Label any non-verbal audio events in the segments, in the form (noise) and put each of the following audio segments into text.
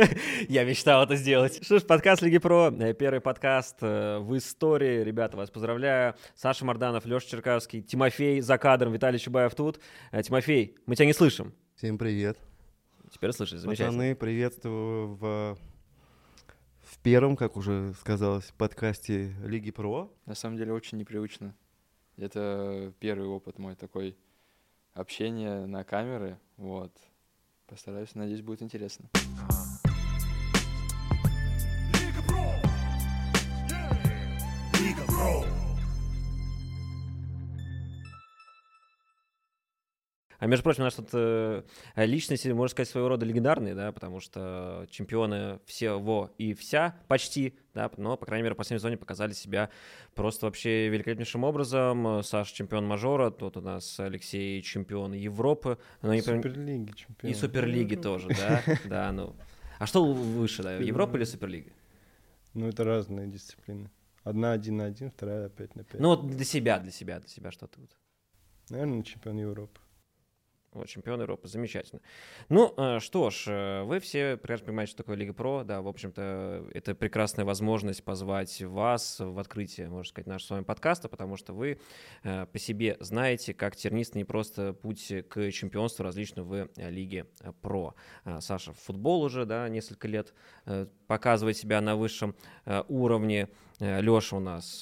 (laughs) Я мечтал это сделать. Что ж, подкаст Лиги Про, э, первый подкаст э, в истории. Ребята, вас поздравляю. Саша Марданов, Леша Черкавский, Тимофей за кадром, Виталий Чубаев тут. Э, Тимофей, мы тебя не слышим. Всем привет. Теперь слышишь, замечательно. Пацаны, приветствую в, в первом, как уже сказалось, подкасте Лиги Про. На самом деле очень непривычно. Это первый опыт мой такой общения на камеры. Вот. Постараюсь, надеюсь, будет интересно. А между прочим, у нас тут э, личности, можно сказать, своего рода легендарные, да, потому что чемпионы всего и вся почти, да, но, по крайней мере, в последнем сезоне показали себя просто вообще великолепнейшим образом. Саша чемпион мажора, тут у нас Алексей чемпион Европы. Но не Суперлиги чемпион. И Суперлиги тоже, да, да, ну. А что выше, да, Европа или Суперлига? Ну, это разные дисциплины. Одна один на один, вторая пять на пять. Ну, вот для себя, для себя, для себя что ты вот? Наверное, чемпион Европы. Вот, чемпион Европы, замечательно. Ну, э, что ж, э, вы все прекрасно понимаете, что такое Лига Про, да, в общем-то, это прекрасная возможность позвать вас в открытие, можно сказать, нашего с вами подкаста, потому что вы э, по себе знаете, как тернист не просто путь к чемпионству различным в Лиге Про. Саша футбол уже, да, несколько лет показывает себя на высшем уровне. Леша у нас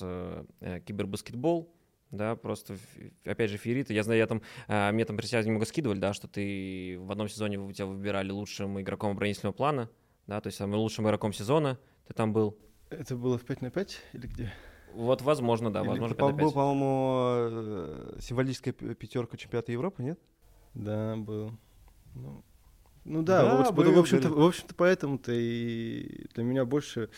кибербаскетбол, да, просто, опять же, феерит. Я знаю, я там, а, мне там присягу немного скидывали, да, что ты в одном сезоне у тебя выбирали лучшим игроком оборонительного плана, да, то есть самым лучшим игроком сезона ты там был. Это было в 5 на 5 или где? Вот, возможно, да, Или возможно, это был, по-моему, э, символическая пятерка чемпионата Европы, нет? Да, был. Ну, ну да, да вот, в общем-то, в общем-то, поэтому-то и для меня больше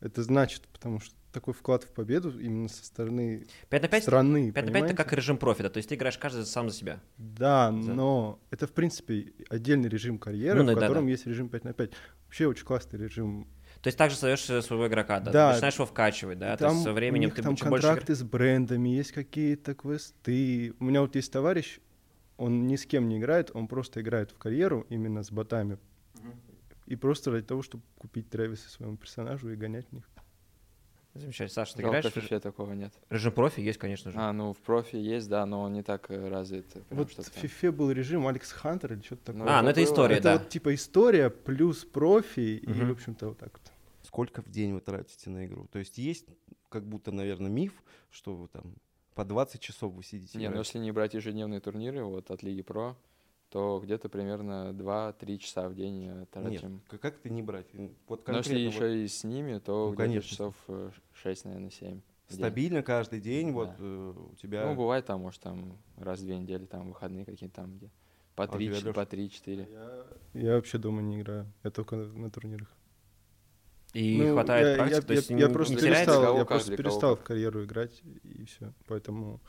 это значит, потому что такой вклад в победу именно со стороны 5 на 5, страны. 5 на 5 это как режим профи, да, то есть ты играешь каждый сам за себя. Да, за... но это, в принципе, отдельный режим карьеры, ну, в котором да. есть режим 5 на 5. Вообще очень классный режим. То есть также создаешь своего игрока, да, да. Начинаешь его вкачивать, да, там, то есть со временем у них ты там контракты больше... с брендами, есть какие-то квесты. У меня вот есть товарищ, он ни с кем не играет, он просто играет в карьеру именно с ботами. И просто ради того, чтобы купить Трэвиса своему персонажу и гонять в них. Замечательно. Саша, ты Жалко, играешь? в FIFA такого нет. Режим профи есть, конечно же. А, ну в профи есть, да, но он не так э, развит. Вот в FIFA был режим Алекс Хантер или что-то такое. а, ну это история, это да. вот типа история плюс профи угу. и, в общем-то, вот так вот. Сколько в день вы тратите на игру? То есть есть как будто, наверное, миф, что вы там по 20 часов вы сидите? Не, ну если не брать ежедневные турниры, вот от Лиги Про, то где-то примерно 2-3 часа в день тратим. Нет, как ты не брать? Вот Но если вот... еще и с ними, то ну, где-то конечно. часов 6, э, наверное, 7. Стабильно каждый день да. вот э, у тебя... Ну, бывает там, может, там раз в две недели, там выходные какие-то там, где по 3, а по 3-4. Я, я вообще дома не играю, я только на, на турнирах. И ну, хватает я, практики, я, то есть я, я не, просто перестал, я просто перестал в карьеру играть, и все, поэтому...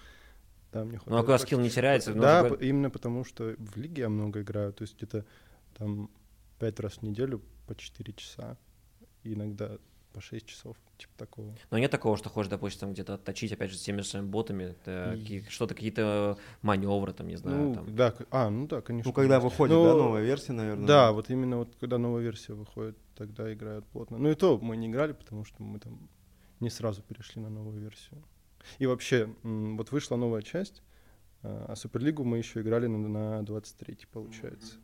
Да, мне ну, а когда скилл не теряется? Да, будет... именно потому что в лиге я много играю, то есть где-то там пять раз в неделю по 4 часа, иногда по 6 часов, типа такого. Но нет такого, что хочешь, допустим, где-то отточить, опять же, с теми же своими ботами, и... что-то, какие-то маневры, там, не знаю. Ну, там. да, а, ну да, конечно. Ну, когда выходит, Но... да, новая версия, наверное. Да, вот именно вот когда новая версия выходит, тогда играют плотно. Ну и то мы не играли, потому что мы там не сразу перешли на новую версию. И вообще, вот вышла новая часть, а Суперлигу мы еще играли на, на 23 получается. Mm-hmm.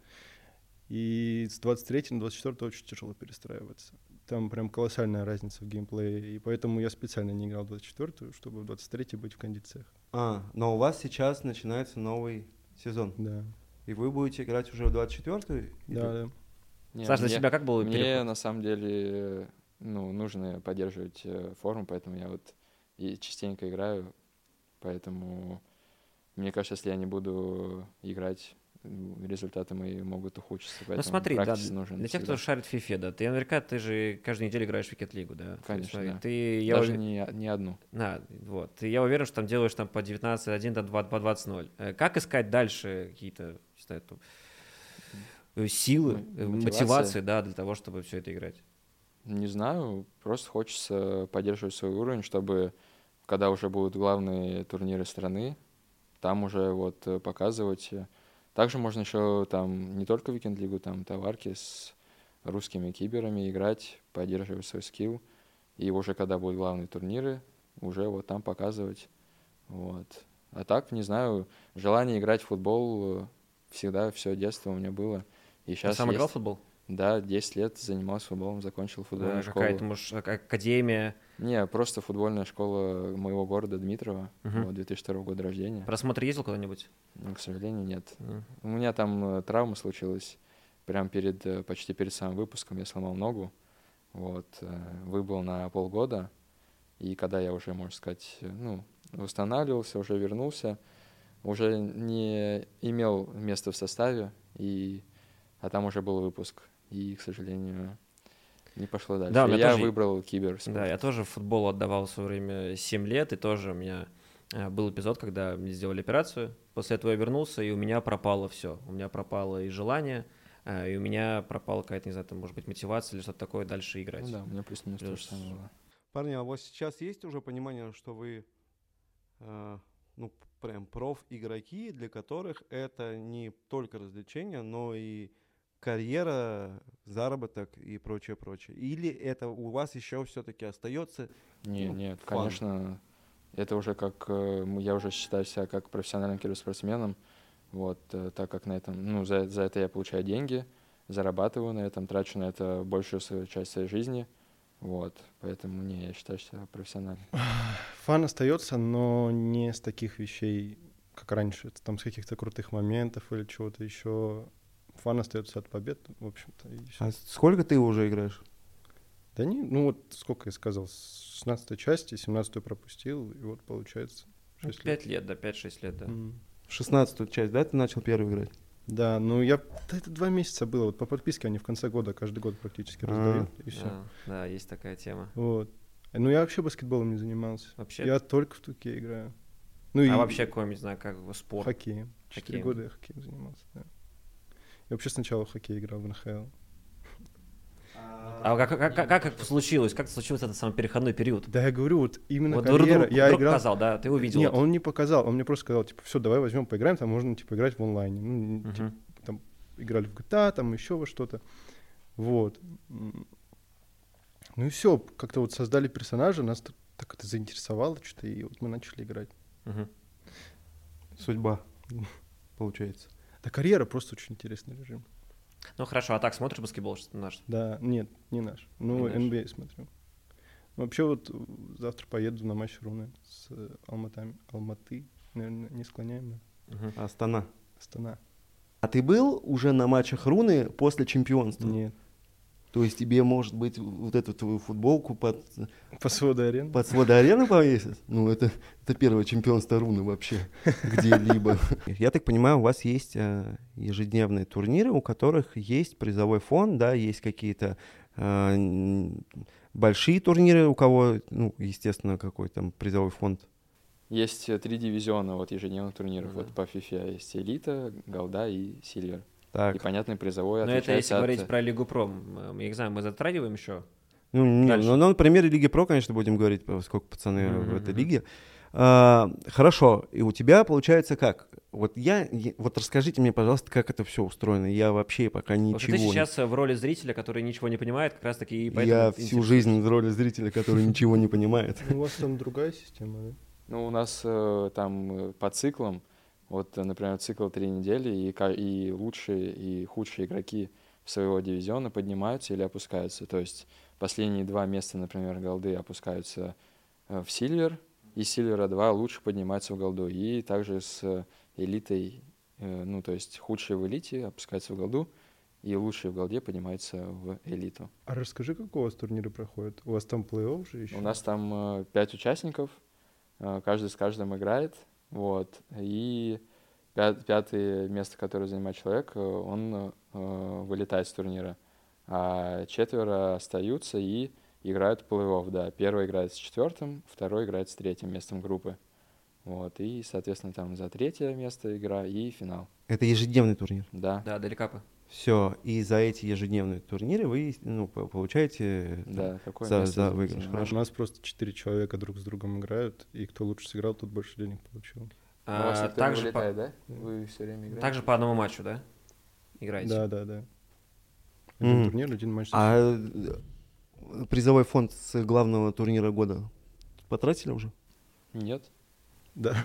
И с 23 на 24 очень тяжело перестраиваться. Там прям колоссальная разница в геймплее, и поэтому я специально не играл в 24 чтобы в 23 быть в кондициях. А, но у вас сейчас начинается новый сезон. Да. И вы будете играть уже в 24 Да, да. Нет, Саша, для себя как было Мне переход? на самом деле ну, нужно поддерживать э, форму, поэтому я вот и частенько играю, поэтому мне кажется, если я не буду играть, результаты мои могут ухудшиться. Ну смотри, да, нужен для тех, кто шарит в FIFA, да, ты наверняка ты же каждую неделю играешь в Викет Лигу, да? Конечно, есть, да. Ты, я Даже ув... не, не одну. Да, вот. И я уверен, что там делаешь там по 19-1, там по 20-0. Э, как искать дальше какие-то, не знаю, э, силы, Мотивация. мотивации, да, для того, чтобы все это играть? Не знаю, просто хочется поддерживать свой уровень, чтобы когда уже будут главные турниры страны, там уже вот э, показывать. Также можно еще там не только Weekend Лигу, там товарки с русскими киберами играть, поддерживать свой скилл. И уже когда будут главные турниры, уже вот там показывать. Вот. А так, не знаю, желание играть в футбол э, всегда, все детство у меня было. И Ты сейчас сам играл в футбол? Да, 10 лет занимался футболом, закончил футбольную А, школу. Какая-то, может, ак- академия? Не, просто футбольная школа моего города Дмитрова, вот, 2002 года рождения. Просмотр ездил куда-нибудь? Ну, к сожалению, нет. М. У меня там э, травма случилась прям перед, э, почти перед самым выпуском. Я сломал ногу, вот, э, выбыл на полгода. И когда я уже, можно сказать, ну, восстанавливался, уже вернулся, уже не имел места в составе, и, а там уже был выпуск. И, к сожалению, не пошло дальше. Да, я тоже- выбрал киберспорт. Да, я тоже в футбол отдавал в свое время 7 лет, и тоже у меня э, был эпизод, когда мне сделали операцию. После этого я вернулся, и у меня пропало все. У меня пропало и желание, э, и у меня пропала какая-то, не знаю, там, может быть, мотивация или что-то такое дальше играть. Ну да, у меня плюс-минус то же Плюс- самое было. Парни, а у вас сейчас есть уже понимание, что вы, э, ну, прям проф-игроки, для которых это не только развлечение, но и карьера, заработок и прочее, прочее? Или это у вас еще все-таки остается? Не, ну, нет, фан. конечно, это уже как, э, я уже считаю себя как профессиональным киберспортсменом, вот, э, так как на этом, ну, за, за это я получаю деньги, зарабатываю на этом, трачу на это большую свою часть своей жизни, вот, поэтому, не, я считаю себя профессиональным. (sighs) Фан остается, но не с таких вещей, как раньше, там с каких-то крутых моментов или чего-то еще. Фан остается от побед, в общем-то. и. А сколько ты уже играешь? Да не, ну вот сколько я сказал, с 16 части, 17 пропустил, и вот получается Ну, 6 лет. 5 лет, да, 5-6 лет, да. М. 16 часть, да, ты начал первый играть? Да, ну я, да это два месяца было, вот по подписке они в конце года, каждый год практически А. раздают, и все. Да, да, есть такая тема. Вот. Ну я вообще баскетболом не занимался. Вообще? Я только в туке играю. Ну и А вообще какой, не знаю, как спорт? хоккеем. Четыре года я хоккеем занимался, да. Я вообще сначала в хоккей играл в НХЛ. А как, как, как, как, случилось? Как случился этот самый переходной период? Да я говорю, вот именно Вот карьера. друг- я друг играл. показал, да, ты увидел. Не, это. он не показал, он мне просто сказал, типа, все, давай возьмем, поиграем, там можно, типа, играть в онлайне. Ну, Мгм. типа, там играли в GTA, там еще во что-то. Вот. Ну и все, как-то вот создали персонажа, нас так это заинтересовало что-то, и вот мы начали играть. Мгм. Судьба, получается. Да карьера просто очень интересный режим. Ну хорошо, а так смотришь баскетбол что наш? Да, нет, не наш. Ну, Не наш. NBA смотрю. Вообще вот завтра поеду на матч Руны с э, Алматами. Алматы, наверное, не склоняемая. Мгм. Астана. Астана. А ты был уже на матчах Руны после чемпионства? Нет. То есть тебе, может быть, вот эту твою футболку под, По своду арены? под своды арены повесят? Ну, это, это первое чемпионство Руны вообще (laughs) где-либо. Я так понимаю, у вас есть э, ежедневные турниры, у которых есть призовой фонд, да, есть какие-то э, большие турниры, у кого, ну, естественно, какой там призовой фонд. Есть э, три дивизиона вот ежедневных турниров, Да. вот по FIFA есть Элита, Голда и Сильвер. Так, И понятный призовой Но это если от, говорить э, про Лигу Про. Я не знаю, мы затрагиваем еще? Ну, не, Дальше. ну, ну, на примере Лиги Про, конечно, будем говорить, сколько пацаны Мгм, в этой лиге. А, хорошо, и у тебя получается как? Вот я, я- вот расскажите мне, пожалуйста, как это все устроено. Я вообще пока ничего что ты сейчас в роли зрителя, который ничего не понимает, как раз таки и поэтому... Я всю жизнь в роли зрителя, который ничего не понимает. (laughs) У вас там другая система, да? Ну, у нас э, там э, по циклам, вот, э, например, цикл три недели, и, и лучшие, и худшие игроки своего дивизиона поднимаются или опускаются. То есть последние два места, например, голды опускаются э, в Сильвер, и Сильвера два лучше поднимаются в голду. И также с элитой, э, ну, то есть худшие в элите опускаются в голду, и лучшие в голде поднимаются в элиту. А расскажи, как у вас турниры проходят? У вас там плей-офф же еще? У нас там пять участников, каждый с каждым играет, вот, и пя- пятое место, которое занимает человек, э, он э, вылетает с турнира, а четверо остаются и играют в плей-офф, да. Первый играет с четвертым, второй играет с третьим местом группы, вот, и, соответственно, там за третье место игра и финал, Это ежедневный турнир. да. Да, далекапы. Все, и за эти ежедневные турниры вы ну, по- получаете там, Да, какое за- за выигрыш, А хорошо. У нас просто четыре человека друг с другом играют, и кто лучше сыграл, тот больше денег получил. Ну, У вас А, никто не также, вылетает, по, да? Вы все время играете? также по одному матчу, да? Играете? Да, да, да. Один Мгм. турнир, один матч. А э, призовой фонд с главного турнира года потратили уже? Нет. Да.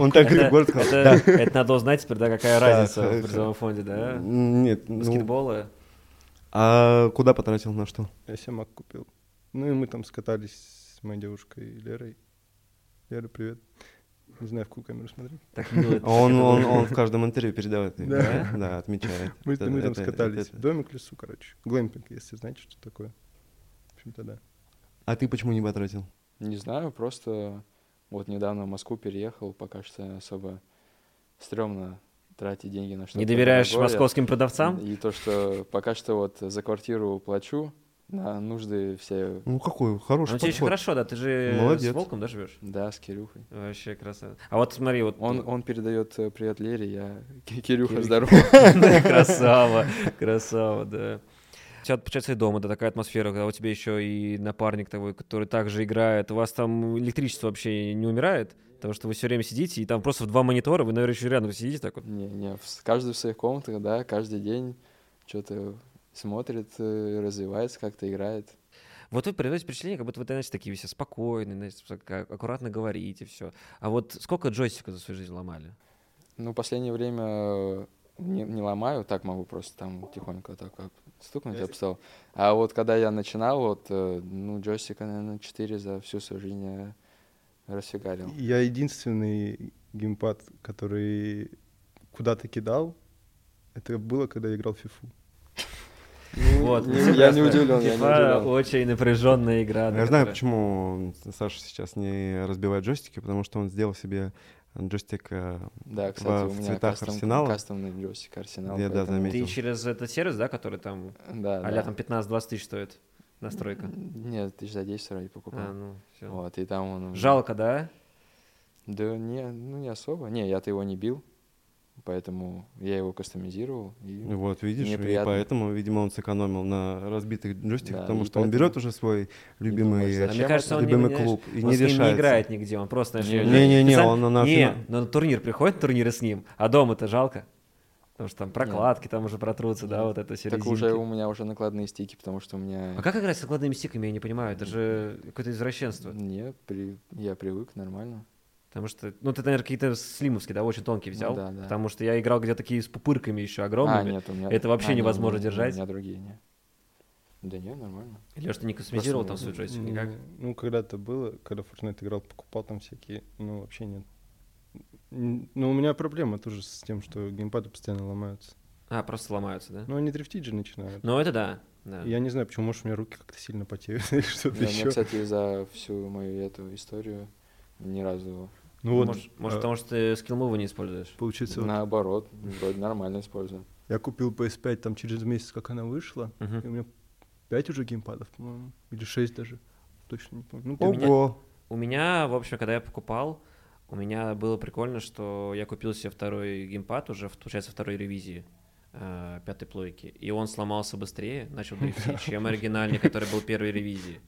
Он так Это, город сказал. это- надо узнать теперь, да, какая разница в призовом фонде, да? Нет, ну, Баскетболы. а куда потратил, на что? Я себе мак купил. Ну и мы там скатались с моей девушкой Лерой. Лера, привет. Не знаю, в какую камеру смотреть. Так мило это- (laughs) Он, в каждом интервью передавает, Да. да, отмечает. (laughs) Мы, Это- мы там это- скатались. это- домик в лесу, короче. Глэмпинг, если знаете, что такое. В общем-то, да. А ты почему не потратил? Не знаю, просто вот недавно в Москву переехал, пока что особо стрёмно тратить деньги на что-то Не доверяешь другое. московским продавцам? И то, что пока что вот за квартиру плачу, на нужды все, Ну какой хороший Ну, тебе еще хорошо, да, ты же Молодец. с волком, да, живешь? да, с Кирюхой. Вообще красава. А вот смотри, вот Он, он передает э, привет Лере, я Ки- Кирюха, Кирюха. здорово. (laughs) красава, красава, да. У тебя, получается, и дома, да, такая атмосфера, когда у тебя еще и напарник твой, который также играет. У вас там электричество вообще не умирает? Потому что вы все время сидите, и там просто в два монитора, вы, наверное, еще рядом сидите так вот. Не, не, каждый в своих комнатах, да, каждый день что-то смотрит, э, развивается, как-то играет. Вот вы передаете впечатление, как будто вы, знаете, такие все спокойные, знаете, так аккуратно говорите, все. А вот сколько джойстиков за свою жизнь ломали? Ну, последнее время э, не, не ломаю, так могу просто там тихонько так как стукнуть об стол. А вот когда я начинал, вот, э, ну, джойстика, наверное, 4 за всю свою жизнь я расфигарил. Я единственный геймпад, который куда-то кидал, это было, когда я играл в фифу. Вот. Не- я не удивлен, я не FIFA удивлен. очень напряженная игра. Я знаю, почему Саша сейчас не разбивает джойстики, потому что он сделал себе джойстик э, Да, в- кстати, у в меня цветах кастом, Арсенала. кастомный джойстик Арсенал. Я, да, заметил. Ты через этот сервис, да, который там Да, а да. там 15-20 тысяч стоит настройка? Нет, тысяч за 10 вроде покупал. А, ну, всё. Вот, и там он... Жалко, да? Да не, ну не особо. Не, я-то его не бил, поэтому я его кастомизировал. И... Вот, видишь, Мне и поэтому, видимо, он сэкономил на разбитых джойстиках, Да, потому и что он берет уже свой любимый, думаешь, А Зачем мне кажется, он не, любимый знаешь, клуб и он не с ним решается. не играет нигде, он просто, знаешь, Не, не- Не-не-не, специально- он на Не, фина- но на турнир приходит, турниры с ним, а дома-то жалко. Потому что там прокладки там уже протрутся, да, вот это все Так уже у меня уже накладные стики, потому что у меня... А как играть с накладными стиками, я не понимаю, это же какое-то извращенство. Не, при... я привык, нормально. Потому что, ну, ты, наверное, какие-то слимовские, да, очень тонкие Ну взял. да, да. Потому что я играл где-то такие с пупырками еще А, огромными. нет, у меня... Это вообще а, не, невозможно не, держать? У меня другие, не. Да нет, нормально. Или что не кастомизировал там свой джойстик никак? Ну, когда-то было, когда Fortnite играл, покупал там всякие, ну, вообще нет. Ну, у меня проблема тоже с тем, что геймпады постоянно ломаются. А, просто ломаются, да? Ну, они дрифтить же начинают. Ну, это да. да. Я не знаю, почему, может, у меня руки как-то сильно потеют (laughs) или что-то Не, у меня, еще. кстати, за всю мою эту историю ни разу... Ну вот, может, может, а, потому что ты скиллмувы не используешь? получается, вот Наоборот, вроде нормально использую. я купил PS5 там через месяц, как она вышла, и у меня 5 уже геймпадов, по-моему, или 6 даже, точно не помню. Ну, Ого! У меня, в общем, когда я покупал, у меня было прикольно, что я купил себе второй геймпад уже, получается, второй ревизии э, пятой плойки, и он сломался быстрее, начал дрифтить, (laughs) чем оригинальный, который был первой ревизии.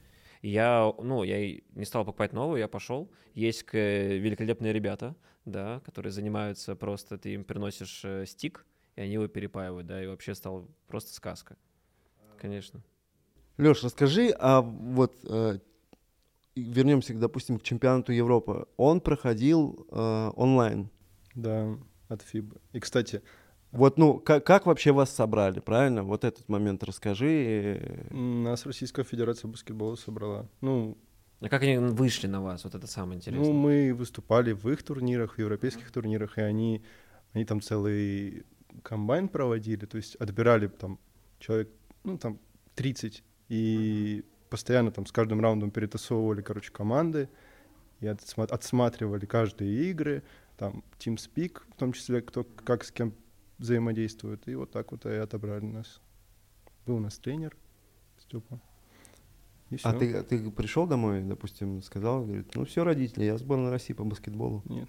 И я, ну, я не стал покупать новую, я пошел. Есть к- великолепные ребята, да, которые занимаются просто, ты им приносишь э, стик, и они его перепаивают, да, и вообще стал просто сказка. Конечно. Леш, расскажи, а вот э, вернемся, допустим, к чемпионату Европы. Он проходил э, онлайн. Да, от FIBA. И, кстати, Вот, ну, как, как вообще вас собрали, правильно? Вот этот момент расскажи. э, нас Российская Федерация баскетбола собрала. Ну, А как они вышли на вас? Вот это самое интересное. Ну, мы выступали в их турнирах, в европейских турнирах, и они, они там целый комбайн проводили, то есть отбирали там человек, ну, там 30, и постоянно там с каждым раундом перетасовывали, короче, команды, и отсма- отсматривали каждые игры, там TeamSpeak, в том числе, кто как с кем взаимодействует, и вот так вот и отобрали нас. Был у нас тренер, Степа. И А ты, ты пришел домой, допустим, сказал, говорит, ну все, родители, я сборная России по баскетболу. Нет.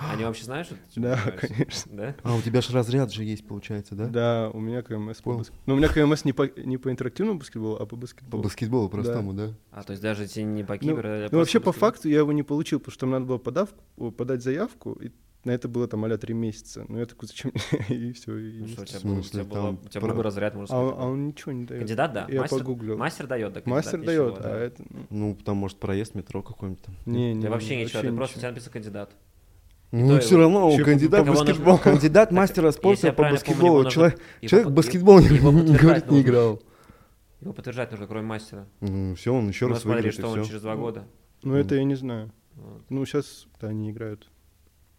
Они вообще знают, что ты (laughs) Да, конечно. Да? А у тебя же разряд же есть, получается, да? Да, у меня КМС по Понял. баск- Ну, у меня КМС не по, не по интерактивному баскетболу, а по По баскетболу. баскетболу простому, да? А, то есть даже тебе не по Ну, кибер, а ну, вообще, по факту, я его не получил, потому что там надо было подавку, подать заявку, и на это было там а три месяца. Ну, я такой, зачем? (laughs) и все. И Ну что, у тебя был, у тебя был, там у тебя про- был разряд, можно а, он- сказать. а он ничего не дает. Кандидат, да. Я мастер, погуглил. Мастер дает, да. Мастер дает, ничего, а да. это... Ну, там, может, проезд метро какой-нибудь там. Не, не, вообще ничего, ты просто у тебя написано кандидат. Ну, все его- равно, он кандидат кого нужно- баскетбол. Кандидат мастера спорта по правильно помню, баскетболу. его нужно- Человек его человек в баскетбол, не- говорит, не играл. Его подтверждать нужно, кроме мастера. Ну, все, он еще Ну, раз смотри, выиграет, что и он все. через два года. Ну, это я не знаю. Вот. Ну, сейчас да, они играют.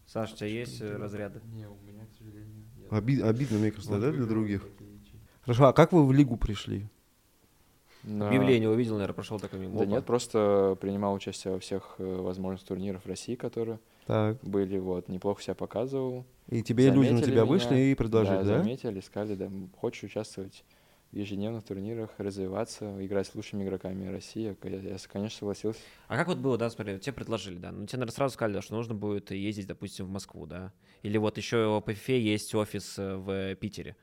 Саш, у тебя есть э, разряды? Не, у меня, к сожалению, нет. Оби- Обидно, мне кажется, да, для других? Хорошо, а как вы в лигу пришли? На- Объявление увидел, наверное, прошел такой мимо. Да нет, просто принимал участие во всех э, возможных турнирах России, которые Так. были, вот, неплохо себя показывал. И тебе люди на Заметили тебя меня, вышли и предложили, да? да? заметили, сказали, да, хочешь участвовать в ежедневных турнирах, развиваться, играть с лучшими игроками России. Я, конечно, согласился. А как вот было, да, смотри, тебе предложили, да, ну тебе, наверное, сразу сказали, что нужно будет ездить, допустим, в Москву, да, или вот еще по ФИФЕ есть офис э, в Питере,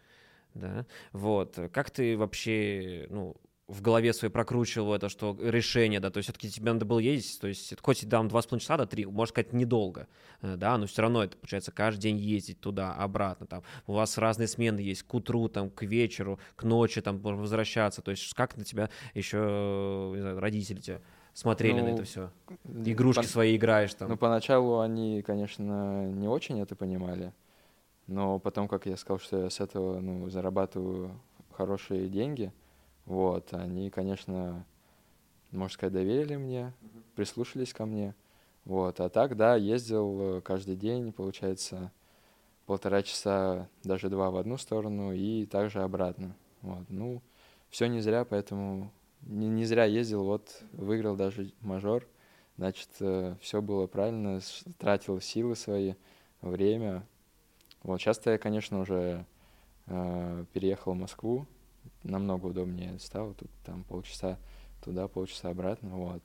да, вот, как ты вообще, ну, в голове своей прокручивал это, что решение, да, то есть все-таки тебе надо было ездить, то есть хоть и там два с половиной часа до три, можно сказать, недолго, э, да, но все равно это, получается, каждый день ездить туда, обратно, там, у вас разные смены есть, к утру, там, к вечеру, к ночи, там, возвращаться, то есть как на тебя еще, э, не знаю, родители тебя смотрели на Ну, это все? Игрушки Пон- свои играешь там. Ну, поначалу они, конечно, не очень это понимали, но потом, как я сказал, что я с этого, ну, зарабатываю хорошие деньги, вот, они, конечно, можно сказать, доверили мне, прислушались ко мне, вот, а так, да, ездил э, каждый день, получается, полтора часа, даже два в одну сторону и также обратно, вот, ну, все не зря, поэтому не, не зря ездил, вот, выиграл даже мажор, Значит, все было правильно, тратил силы свои, время. Вот сейчас-то я, конечно, уже э, переехал в Москву, намного удобнее стало, тут там полчаса туда, полчаса обратно, вот.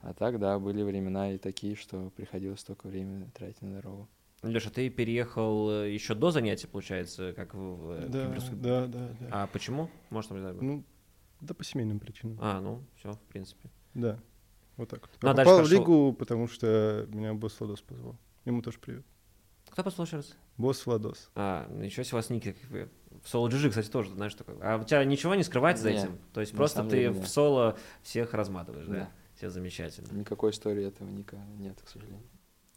А так, да, были времена и такие, что приходилось столько времени тратить на дорогу. Леша, ты переехал еще до занятий, получается, как в, в Да, киберском- да, да, да. А почему? Может, там, не знаю, Ну, да по семейным причинам. А, ну, все, в принципе. Да, вот так. Ну, а Я дальше попал в лигу, потому что меня босс Владос позвал. Ему тоже привет. Кто послал еще раз? Босс Владос. А, ничего себе, у вас ники бы. В соло GG, кстати, тоже, знаешь, такое. А у тебя ничего не скрывается за этим? То есть просто ты деле в соло всех разматываешь, да? Да. Все замечательно. Никакой истории этого ника нет, к сожалению.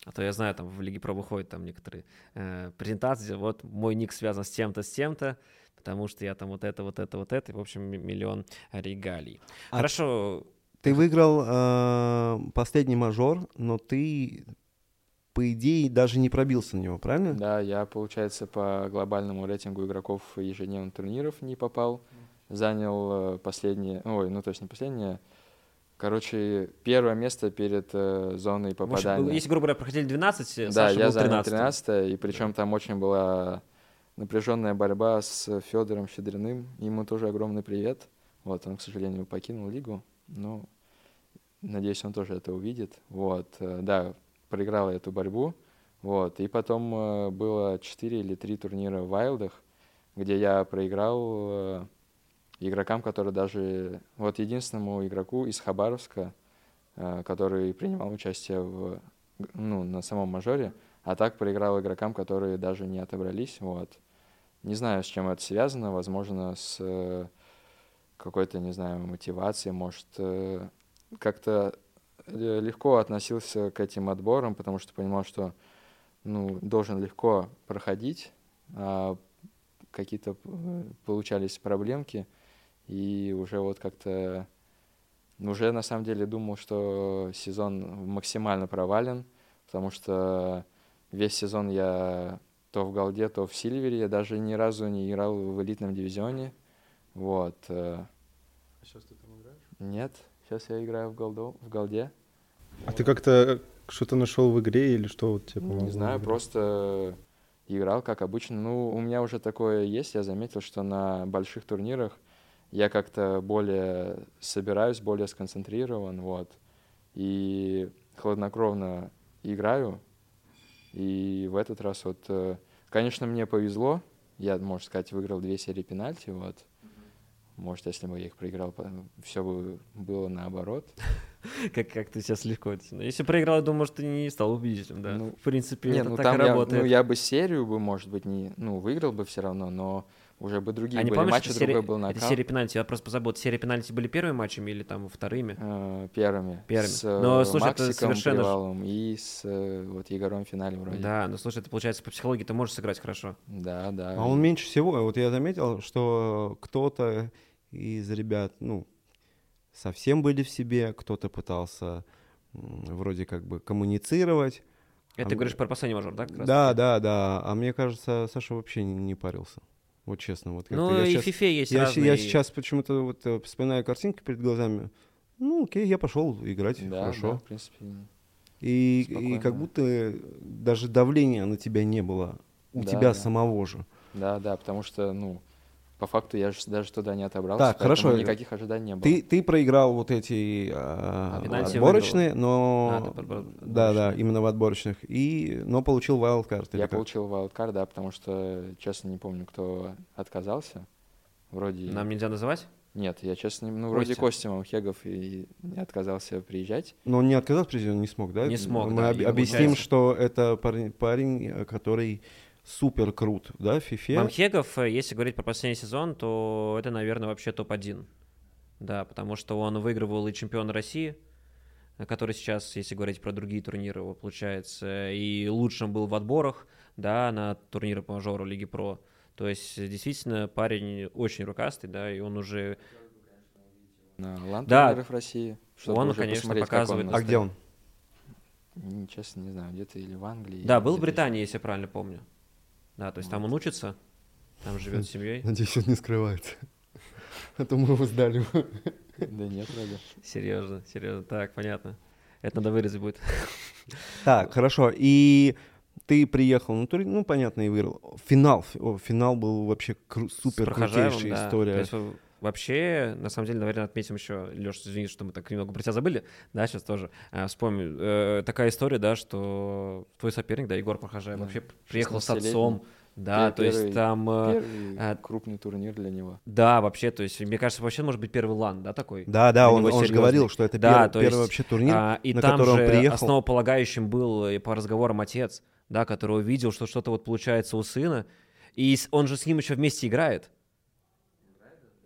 А то я знаю, там в Лиге Про выходят там некоторые э, презентации, вот мой ник связан с тем-то, с тем-то, потому что я там вот это, вот это, вот это, и, в общем, миллион регалий. А Хорошо, Ты выиграл э, последний мажор, но ты, по идее, даже не пробился на него, правильно? Да, я, получается, по глобальному рейтингу игроков ежедневных турниров не попал. Занял э, последнее, ой, ну то есть не последнее, короче, первое место перед э, зоной в общем, попадания. если, грубо говоря, проходили 12, Да, Саша я был занял 13 13 и причем там очень была напряженная борьба с Федором Щедриным. Ему тоже огромный привет. Вот, он, к сожалению, покинул лигу, но надеюсь, он тоже это увидит. Вот, э, да, проиграл я эту борьбу. Вот, и потом э, было 4 или 3 турнира в Вайлдах, где я проиграл э, игрокам, которые даже... Вот единственному игроку из Хабаровска, э, который принимал участие в, ну, на самом мажоре, а так проиграл игрокам, которые даже не отобрались. Вот. Не знаю, с чем это связано. Возможно, с какой-то, не знаю, мотивацией. Может, как-то легко относился к этим отборам, потому что понимал, что ну, должен легко проходить, а какие-то э, получались проблемки, и уже вот как-то уже на самом деле думал, что сезон максимально провален, потому что весь сезон я то в Голде, то в Сильвере, я даже ни разу не играл в элитном дивизионе, вот. э, сейчас ты там играешь? Нет, сейчас я играю в, Голдо, в Голде. А ты как-то что-то нашел в игре или что вот тебе помогло Не знаю, просто играл, как обычно. Ну, у меня уже такое есть. Я заметил, что на больших турнирах я как-то более собираюсь, более сконцентрирован, вот. И хладнокровно играю. И в этот раз вот, э, конечно, мне повезло. Я, можно сказать, выиграл две серии пенальти, вот. Может, если бы я их проиграл, все бы было наоборот. (laughs) Как, как ты сейчас легко это... Но если проиграл, я думаю, что ты не стал убедителем, да? Ну, в принципе, не, это ну, так там и я, работает. Ну, я бы серию бы, может быть, не... Ну, выиграл бы все равно, но уже бы другие а были помнишь, матчи, это другой серия, был это нокаут. серия пенальти, я просто позабыл, серия пенальти были первыми матчами или там вторыми? Э, первыми. Первыми. С Но, э, слушай, это Максиком совершенно ж- Приваловым и с э, вот Егором в финале вроде. Да, ну слушай, это получается по психологии ты можешь сыграть хорошо. Да, да. А он меньше всего, вот я заметил, что кто-то из ребят, ну, совсем были в себе, кто-то пытался вроде как бы коммуницировать. Это А ты говоришь про последний мажор, да? Да, да, да. А мне кажется, Саша вообще не, парился. Вот честно. Вот Ну я и в фифе есть я, разные... я сейчас почему-то вот э, вспоминаю картинки перед глазами. Ну, окей, я пошел играть, Да, хорошо. да, в принципе. И, и как будто даже давления на тебя не было у Да, тебя да. самого же. Да, да, потому что, ну, по факту я же даже туда не отобрался, Так, хорошо. никаких ожиданий не было. Ты, ты проиграл вот эти а, пенальти отборочные, А, но... про- да, да, именно в отборочных. И, но получил или Я как? получил вайлдкард, да, потому что, честно, не помню, кто отказался. Вроде... Нам нельзя называть? Нет, я, честно, ну, вроде Костя. Костя Мамхегов и не отказался приезжать. Но он не отказался, президент не смог, да? Не смог, Мы да, об- объясним, получается- что это парень, парень, э, который супер крут, да, в фифе. Мамхегов, э, если говорить про последний сезон, то это, наверное, вообще топ-1. Да, потому что он выигрывал и чемпион России, который сейчас, если говорить про другие турниры, его получается, и лучшим был в отборах, да, на турниры по мажору Лиги Про. То есть, действительно, парень очень рукастый, да, и он уже... На лан Да. турнирах России. чтобы Он, уже конечно, как он показывает- А где он? Честно, не знаю, где-то или в Англии. Да, был в Британии, если я правильно помню. Да, то есть там он учится, там живет с семьей. Надеюсь, он не скрывается. А то мы его сдали. Да нет, вроде. Серьезно, серьезно. Так, понятно. Это надо вырезать будет. Так, хорошо. И ты приехал на турнир, ну, понятно, и выиграл. Финал. Финал был вообще кру- супер крутейшая да. То история. есть, вообще, на самом деле, наверное, отметим еще, Леша, извини, что мы так немного про тебя забыли, да, сейчас тоже а, вспомню. Э, такая история, да, что твой соперник, да, Егор Прохожаев, Да, вообще приехал с 16-летний. отцом, да, Пер- то есть первый- там, э, Первый а- крупный турнир для него. да, вообще, то есть, мне кажется, вообще может быть первый лан, да, такой? Да, да, он, он же говорил, что это Да, первый, то первый есть, вообще турнир, А, и на там который он же приехал. основополагающим был и по разговорам отец, да, который увидел, что что-то вот получается у сына, и он же с ним еще вместе играет.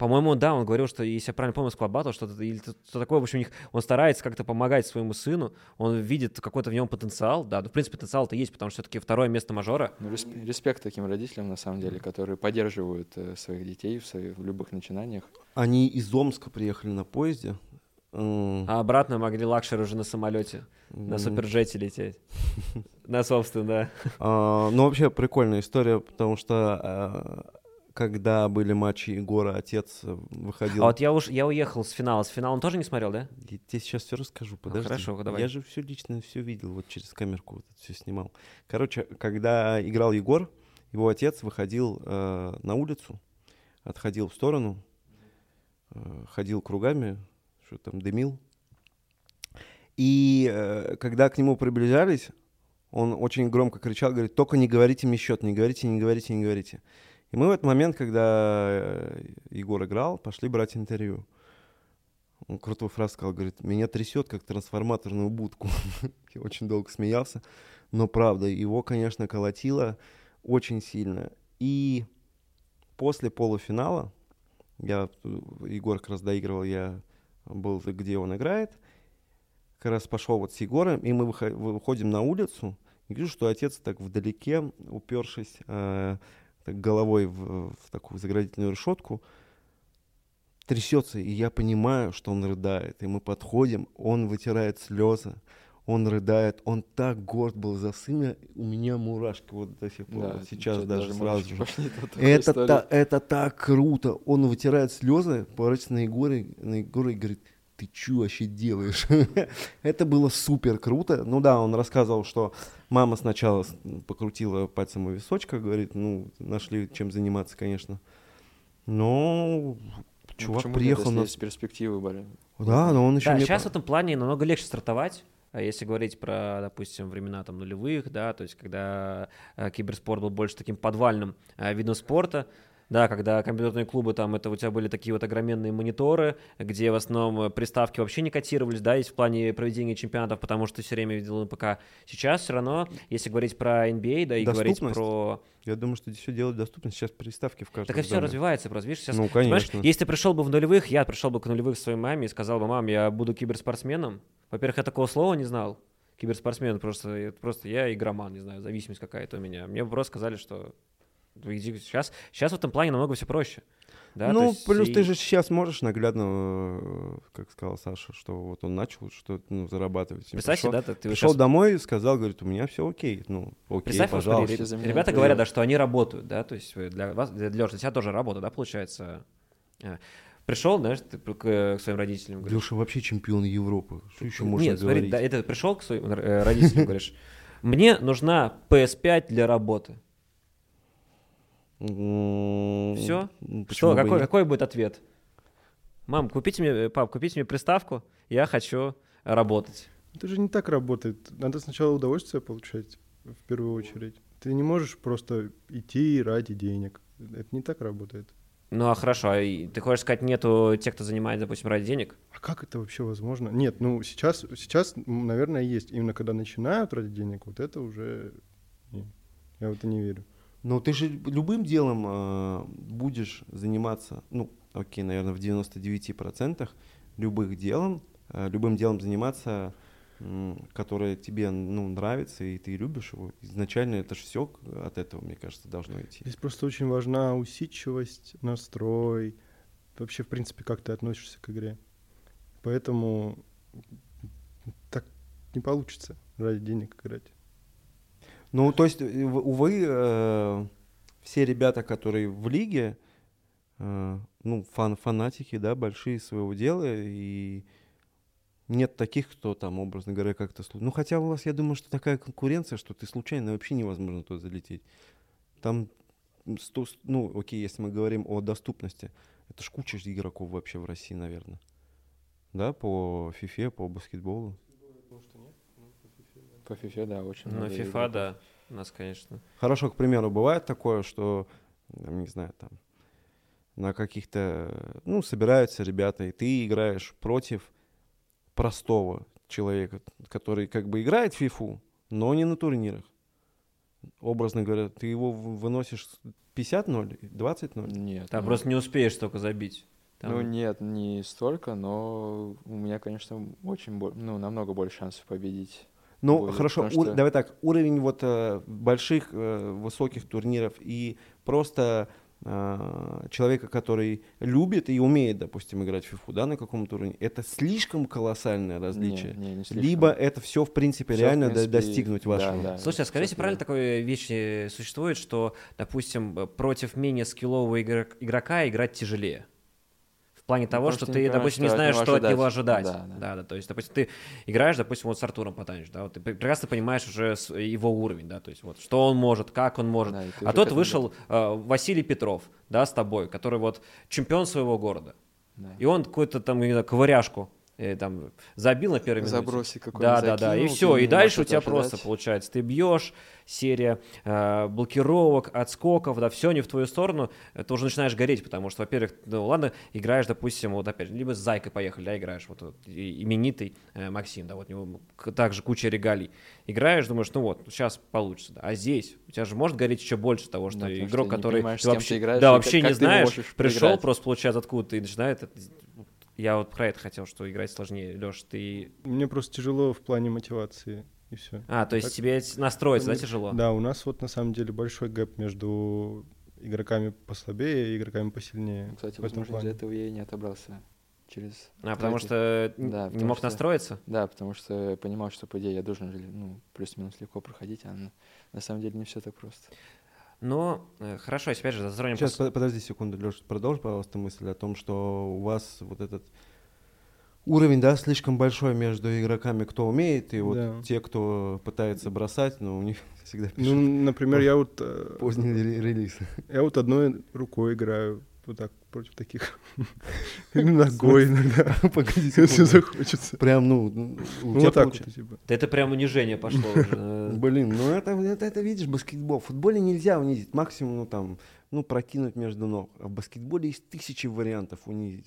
По-моему, да, он говорил, что, если я правильно помню, Battle, что-то, или что такое, в общем, у них, он старается как-то помогать своему сыну, он видит какой-то в нем потенциал, да, ну, в принципе, потенциал-то есть, потому что все-таки второе место мажора, Ну, респ- респект таким родителям, на самом деле, которые поддерживают э, своих детей в, своих, в любых начинаниях. Они из Омска приехали на поезде. А обратно могли luxury уже на самолете, на суперджете лететь. (laughs) На собственно, да. а, Ну, вообще прикольная история, потому что а, когда были матчи Егора, отец э, выходил... А вот я уж я уехал с финала. С финала он тоже не смотрел, да? Я тебе сейчас все расскажу, подожди. хорошо, давай. Я же все лично все видел, вот через камерку вот все снимал. Короче, когда играл Егор, его отец выходил э, на улицу, отходил в сторону, э, ходил кругами, что там дымил. И э, когда к нему приближались, он очень громко кричал, говорит, только не говорите мне счет, не говорите, не говорите, не говорите. И мы в этот момент, когда э, Егор играл, пошли брать интервью. Он крутую фразу сказал, говорит, меня трясет, как трансформаторную будку. (laughs) Я очень долго смеялся. Но правда, его, конечно, колотило очень сильно. И после полуфинала, я, Егор как раз доигрывал, я был, где он играет, как раз пошел вот с Егором, и мы выхо- выходим на улицу, и вижу, что отец так вдалеке, упершись э, так головой в, в такую заградительную решетку, трясется, и я понимаю, что он рыдает. И мы подходим, он вытирает слезы, он рыдает, он так горд был за сына, у меня мурашки вот до сих пор, вот сейчас даже, сразу же. Это, та- это так круто. Он вытирает слезы, поворачивается на Егора, на Егора и говорит, ты что вообще делаешь? (laughs) это было супер круто. Ну да, он рассказывал, что мама сначала покрутила пальцем у височка, говорит, ну, нашли чем заниматься, конечно. Но Ну, чувак нет, приехал на... перспективы, блин. Да, но он еще Да, не... сейчас в этом плане намного легче стартовать. А если говорить про, допустим, времена там нулевых, да, то есть когда э, киберспорт был больше таким подвальным э, видом спорта, да, когда компьютерные клубы, там, это у тебя были такие вот огроменные мониторы, где в основном приставки вообще не котировались, да, есть в плане проведения чемпионатов, потому что ты все время видел на ПК. Сейчас все равно, если говорить про NBA, да, и говорить про... Я думаю, что все делают доступно. Сейчас приставки в каждом Так и все развивается просто. Видишь, сейчас, ну, конечно. если ты пришел бы в нулевых, я пришел бы к нулевых своей маме и сказал бы, мам, я буду киберспортсменом. Во-первых, я такого слова не знал. Киберспортсмен просто, просто я игроман, не знаю, зависимость какая-то у меня. Мне просто сказали, что Сейчас, сейчас в этом плане намного все проще. Да, ну, плюс и... ты же сейчас можешь наглядно, э, как сказал Саша, что вот он начал что ну, зарабатывать. Представьте, пришел, да, ты, пришел сейчас... домой и сказал, говорит, у меня все окей, ну, окей, Представь, пожалуйста. Ребята, ребята говорят, да, что они работают, да, то есть для вас, для, для тебя тоже работа, да, получается. Э, пришел, знаешь, ты к, к своим родителям говоришь. Леша вообще чемпион Европы. Что еще можно Нет, говорить? смотри, да, это пришел к своим э, родителям, говоришь, мне нужна PS5 для работы. Все? Что, какой, какой будет ответ? Мам, купите мне, пап, купите мне приставку, я хочу работать. Это же не так работает. Надо сначала удовольствие получать, в первую очередь. Ты не можешь просто идти ради денег. Это не так работает. Ну а хорошо, а ты хочешь сказать, нету тех, кто занимается, допустим, ради денег? А как это вообще возможно? Нет, ну сейчас, сейчас, наверное, есть. Именно когда начинают ради денег, вот это уже... Нет, я в это не верю. Но ты же любым делом э, будешь заниматься, ну, окей, наверное, в 99% любых делом, э, любым делом заниматься, э, которое тебе ну, нравится, и ты любишь его. Изначально это же все от этого, мне кажется, должно идти. Здесь просто очень важна усидчивость, настрой, вообще, в принципе, как ты относишься к игре. Поэтому так не получится ради денег играть. Ну, то есть, э, увы, э, все ребята, которые в лиге, э, ну, фан фанатики, да, большие своего дела, и нет таких, кто там, образно говоря, как-то... Ну, хотя у вас, я думаю, что такая конкуренция, что ты случайно вообще невозможно туда залететь. Там, 100, ну, окей, если мы говорим о доступности, это ж куча игроков вообще в России, наверное. Да, по фифе, по баскетболу. По FIFA, да, очень Ну, FIFA, да, у нас, конечно. Хорошо, к примеру, бывает такое, что, не знаю, там, на каких-то, ну, собираются ребята, и ты играешь против простого человека, который как бы играет в FIFA, но не на турнирах. Образно говоря, ты его выносишь 50-0, 20-0? Нет. Там ну... просто не успеешь столько забить. Там... Ну нет, не столько, но у меня, конечно, очень, ну, намного больше шансов победить. Ну, будет, хорошо, у, что... давай так, уровень вот э, больших, э, высоких турниров и просто э, человека, который любит и умеет, допустим, играть в фифу, да, на каком-то уровне, это слишком колоссальное различие. Не, не, не слишком. Либо это все, в принципе, все, реально в принципе, достигнуть вашего. Да, да, Слушайте, а скажите, правильно такой вещи существует, что, допустим, против менее скиллового игрока играть тяжелее? Плане того, Просто что ты, понимаешь, допустим, не знаешь, что от него ожидать. Да, да. да, да. То есть, допустим, ты играешь, допустим, вот с Артуром Потанич, да, вот ты прекрасно понимаешь уже его уровень, да, то есть вот что он может, как он может. Да, а тот вышел э, Василий Петров, да, с тобой, который вот чемпион своего города. Да. И он какую-то там, не знаю, ковыряшку там забил на первой минуте. Забросик какой-то Да, да, да, и все, и дальше у тебя ожидать. просто получается, ты бьешь, серия э, блокировок, отскоков, да, все не в твою сторону, ты уже начинаешь гореть, потому что, во-первых, ну ладно, играешь, допустим, вот опять, либо с Зайкой поехали, да, играешь, вот, вот именитый э, Максим, да, вот у него также куча регалий. Играешь, думаешь, ну вот, сейчас получится, да, а здесь у тебя же может гореть еще больше того, что да, игрок, что который ты вообще, играешь, да, вообще как, не знаешь, пришел просто, получается, откуда-то и начинает я вот про это хотел, что играть сложнее. Леш, ты... Мне просто тяжело в плане мотивации, и все. А, то есть так... тебе настроиться, да, тяжело? Да, у нас вот на самом деле большой гэп между игроками послабее и игроками посильнее. Кстати, возможно, из-за этого я и не отобрался через... А, потому что да, не мог что, настроиться? Да, потому что понимал, что, по идее, я должен ну, плюс-минус легко проходить, а на, на самом деле не все так просто. Но э, хорошо, опять же затронем... Сейчас, пос... подожди секунду, Леша, продолжи, пожалуйста, мысль о том, что у вас вот этот уровень, да, слишком большой между игроками, кто умеет, и вот да. те, кто пытается бросать, но у них (laughs) всегда ну, пишут... Ну, например, я вот... Э, поздний релиз. Я вот одной рукой играю, вот так против таких. (laughs) Ногой иногда. (laughs) Погодите, если захочется. Прям, ну, у тебя так вот, типа. Да это прям унижение пошло (laughs) уже. Блин, ну это, это, это, видишь, баскетбол. В футболе нельзя унизить. Максимум, ну там, ну, прокинуть между ног. А в баскетболе есть тысячи вариантов унизить.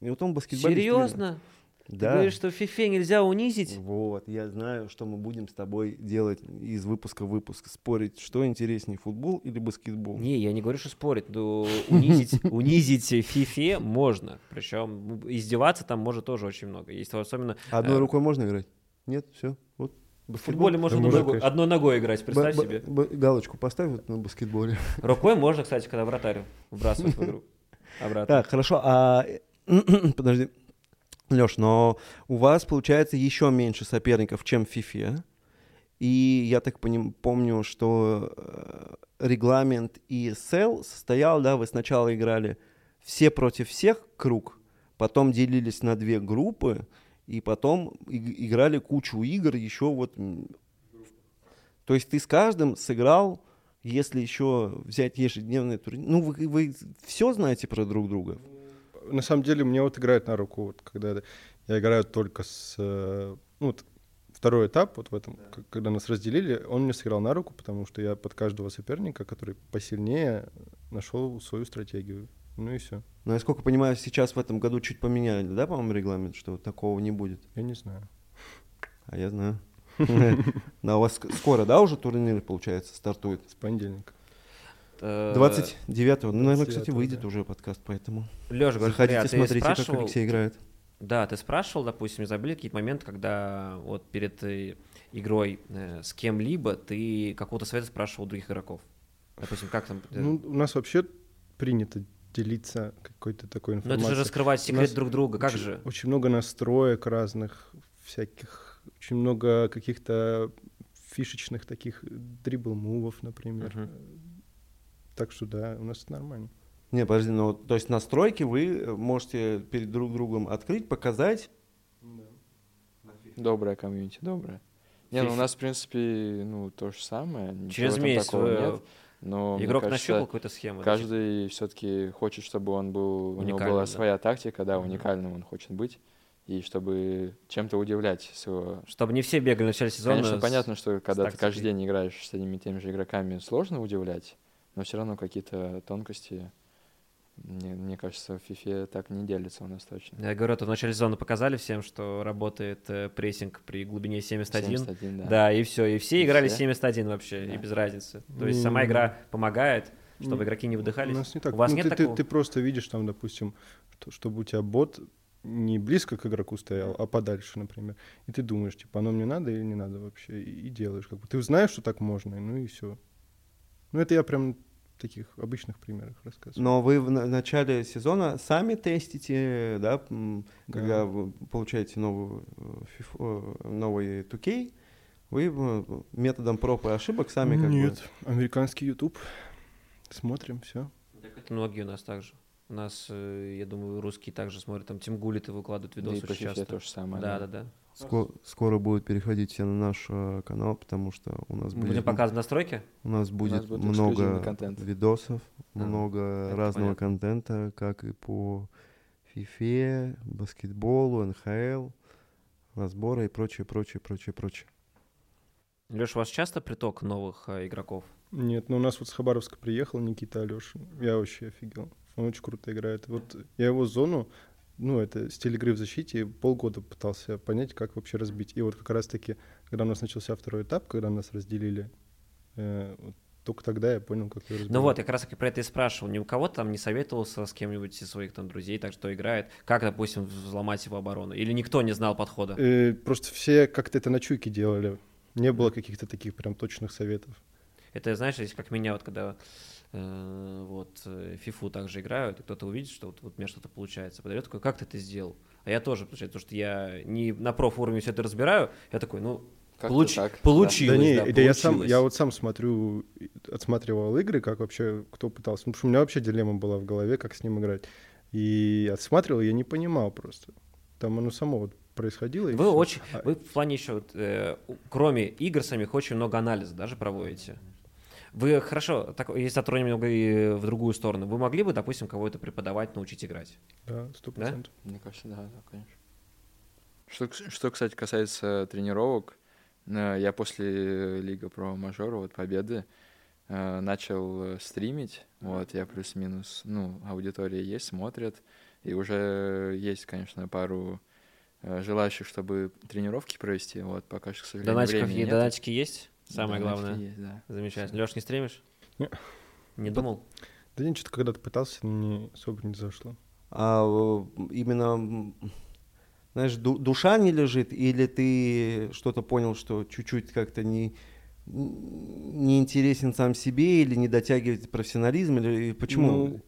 И вот он баскетболист. Серьезно? Да. Ты говоришь, что фифе нельзя унизить? Вот, я знаю, что мы будем с тобой делать из выпуска в выпуск. Спорить, что интереснее, футбол или баскетбол. Не, я не говорю, что спорить, но (laughs) унизить, унизить фифе можно. Причем издеваться там может тоже очень много. Есть особенно... Одной э, рукой можно играть? Нет, все. Вот. В футболе можно Да одной можно, ногой- одной ногой играть, представь Б- себе. б- б- галочку поставь вот на баскетболе. (laughs) Рукой можно, кстати, когда вратарь вбрасывает в игру. (laughs) Обратно. Так, хорошо. А (clears throat) подожди, Леш, но у вас получается еще меньше соперников, чем в FIFA. И я так поним- помню, что э, регламент ESL состоял, да, вы сначала играли все против всех круг, потом делились на две группы, и потом и- играли кучу игр еще вот. То есть ты с каждым сыграл, если еще взять ежедневный турнир. Ну, вы, вы все знаете про друг друга. На самом деле мне вот играет на руку, вот, когда я играю только с... э, Ну, вот второй этап, вот в этом, к- когда нас разделили, он мне сыграл на руку, потому что я под каждого соперника, который посильнее, нашел свою стратегию. Ну и все. Но я сколько понимаю, сейчас в этом году чуть поменяли, да, по-моему, регламент, что такого не будет. Я не знаю. А я знаю. (laughs) Да, у вас ск- скоро, да, уже турнир, получается, стартует? С понедельника. Э, 29-го. Ну, наверное, кстати, 29-го, выйдет да. уже подкаст, поэтому. Говорит, Заходите, ты смотрите, как спрашивал- Алексей играет. Да, ты спрашивал, допустим, забыли какие-то моменты, когда вот перед э, игрой э, с кем-либо ты какого-то совета спрашивал у других игроков? Допустим, как там... э, Ну, у нас вообще принято делиться какой-то такой ну, это информацией. же раскрывать секрет нас друг друга, как очень, же? Очень много настроек разных, всяких, очень много каких-то фишечных таких дрибл-мувов, например. Мгм. Так что да, у нас это нормально. Не, подожди, ну, то есть настройки вы э, можете перед друг другом открыть, показать. Добрая комьюнити, добрая. Не, ну у нас, в принципе, ну, то же самое. ничего Через месяц такого вы- нет. Но, Игрок кажется, нащупал какую-то схему. да, Каждый все-таки хочет, чтобы он был, у него была да. своя тактика, да, уникальным он хочет быть, и чтобы чем-то удивлять своего. Чтобы не все бегали в начале сезона. Конечно, с- понятно, что когда ты каждый день играешь с одними и теми же игроками, сложно удивлять, но все равно какие-то тонкости, мне, мне кажется, в FIFA так не делится у нас точно. Я говорю, это в начале сезона показали всем, что работает э, прессинг при глубине 71. 71, да. Да, и все. И все И играли все. 71 вообще, и Да. без разницы. То есть сама игра помогает, чтобы Не, игроки не У выдыхались. нас не так. У вас Ну, нет ты, ты- такого? ты просто видишь там, допустим, что, чтобы у тебя бот не близко к игроку стоял, а подальше, например. И ты думаешь, типа, оно мне надо или не надо вообще, и, и делаешь. Как бы. Ты знаешь, что так можно, и ну и все. Ну, это я прям таких обычных примерах рассказываю. Но вы в на- начале сезона сами тестите, да, м, Да. когда вы получаете новую, э, FIFA, новый 2K, вы э, методом проб и ошибок сами как бы... Нет, американский YouTube. Смотрим, все. Это многие у нас также. У нас, э, я думаю, русские также смотрят, там Тим Гулит и выкладывают Да видосы и очень FIFA часто. то же самое. Да, да, да. Ско- скоро будут переходить все на наш э, канал, потому что у нас Мы будет, будем показывать настройки? у нас будет будет много контент. видосов, А, много разного понятно. контента, как и по FIFA, баскетболу, НХЛ, разборы и прочее, прочее, прочее, прочее. Леш, у вас часто приток новых э, игроков? Нет, ну у нас вот с Хабаровска приехал Никита Алешин. Я вообще офигел. Он очень круто играет. Вот я его зону, ну, это стиль игры в защите, полгода пытался понять, как вообще разбить. И вот как раз-таки, когда у нас начался второй этап, когда нас разделили, э, вот только тогда я понял, как ее разбить. Ну вот, я как раз таки про это и спрашивал. Ни у кого там не советовался с кем-нибудь из своих там друзей, так что играет, как, допустим, взломать его оборону? Или никто не знал подхода? Э, просто все как-то это на чуйке делали. Не было каких-то таких прям точных советов. Это, знаешь, если как меня вот когда э, вот э, фифу также играют, и кто-то увидит, что вот, вот у меня что-то получается, подойдет такой, как ты это сделал? А я тоже, получается, потому что я не на проф уровне все это разбираю, я такой, ну, Как-то получ- так, да. получилось, да не, да, да я сам, получилось. я вот сам смотрю, отсматривал игры, как вообще кто пытался. Ну, потому что у меня вообще дилемма была в голове, как с ним играть. И отсматривал, я не понимал просто. Там оно само вот происходило. Вы очень, А- вы в плане еще, вот, э, кроме игр самих, очень много анализа даже проводите. Вы хорошо, так, если затронем немного и в другую сторону, вы могли бы, допустим, кого-то преподавать, научить играть? Да, сто процентов. Мне кажется, да, да, конечно. Что, что, кстати, касается тренировок, э, я после Лига про мажора, вот победы, э, начал э, стримить, вот, я плюс-минус, ну, аудитория есть, смотрят, и уже есть, конечно, пару желающих, чтобы тренировки провести, вот, пока что, к сожалению, Донатиков, времени нет. донатики есть? Самое Донатики главное. есть, да. Замечательно. Леш, не стримишь? Не. Не думал? Да нет, что-то когда-то пытался, не особо не зашло. А э, именно, знаешь, ду- душа не лежит, или ты что-то понял, что чуть-чуть как-то не, не интересен сам себе, или не дотягивает профессионализм, или почему Ну-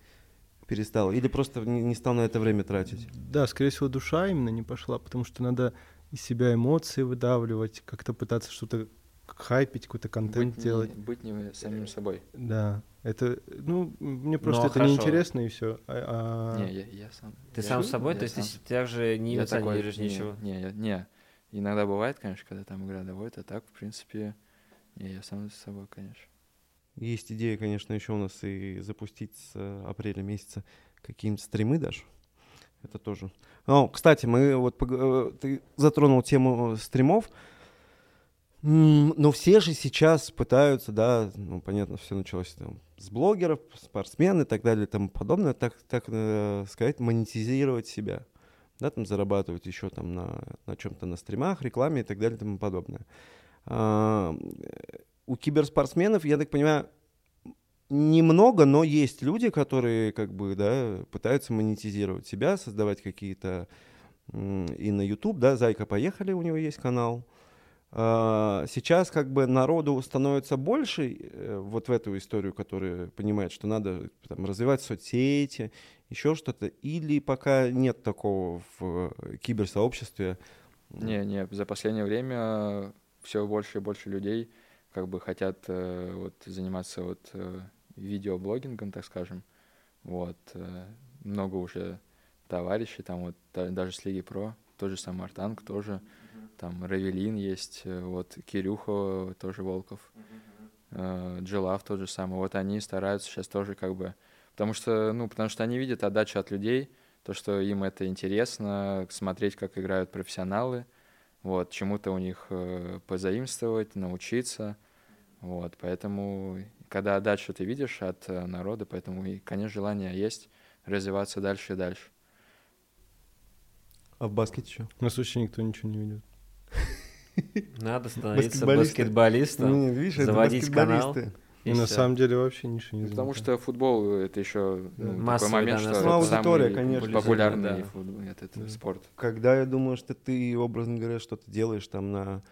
перестал? Или просто не, не стал на это время тратить? Да, скорее всего, душа именно не пошла, потому что надо из себя эмоции выдавливать, как-то пытаться что-то хайпить, какой-то контент быть делать. Не, быть не самим собой. Да, это, ну, мне просто Ну, это хорошо. неинтересно и все. А, а- Не, я, я сам. Ты я- сам с собой? я То есть ты сам с- также не Я такой, эмоционируешь не, ничего? Не, я- не. Иногда бывает, конечно, когда там игра доводит, а так, в принципе, не, я сам с собой, конечно. Есть идея, конечно, еще у нас и запустить с э, апреля месяца какие-нибудь стримы даже. Это тоже. О, кстати, мы вот э, ты затронул тему стримов. Но все же сейчас пытаются, да, ну, понятно, все началось там с блогеров, спортсмен и так далее и тому подобное, так, так э, сказать, монетизировать себя. Да, там зарабатывать еще там на, на чем-то на стримах, рекламе и так далее и тому подобное. А, у киберспортсменов, я так понимаю, немного, но есть люди, которые как бы, да, пытаются монетизировать себя, создавать какие-то и на YouTube, да, Зайка поехали, у него есть канал. А, Сейчас как бы народу становится больше э, вот в эту историю, которая понимает, что надо там, развивать соцсети, еще что-то, или пока нет такого в э, киберсообществе. Не, не, за последнее время все больше и больше людей как бы хотят э, вот заниматься вот видеоблогингом, так скажем. Вот. много уже товарищей, там вот даже с Лиги Про, тот же сам Артанг тоже, там Равелин есть, э, вот Кирюха тоже Волков, э, Джилав тот же самый. Вот они стараются сейчас тоже как бы, потому что, ну, потому что они видят отдачу от людей, то, что им это интересно, смотреть, как играют профессионалы, вот, чему-то у них э, позаимствовать, научиться, вот, поэтому, когда отдачу ты видишь от народа, поэтому, и, конечно, желание есть развиваться дальше и дальше. А в баскете что? У нас вообще никто ничего не ведет. (laughs) Надо становиться баскетболистом. Не, видишь, это заводить канал. баскетболисты. и И на всё. самом деле вообще ничего не Ну, потому что футбол это еще ну, такой момент, да, что это деле. Аудитория, самый конечно. популярный Да. футбол, этот Да. спорт. Когда я думаю, что ты, образно говоря, что-то делаешь там на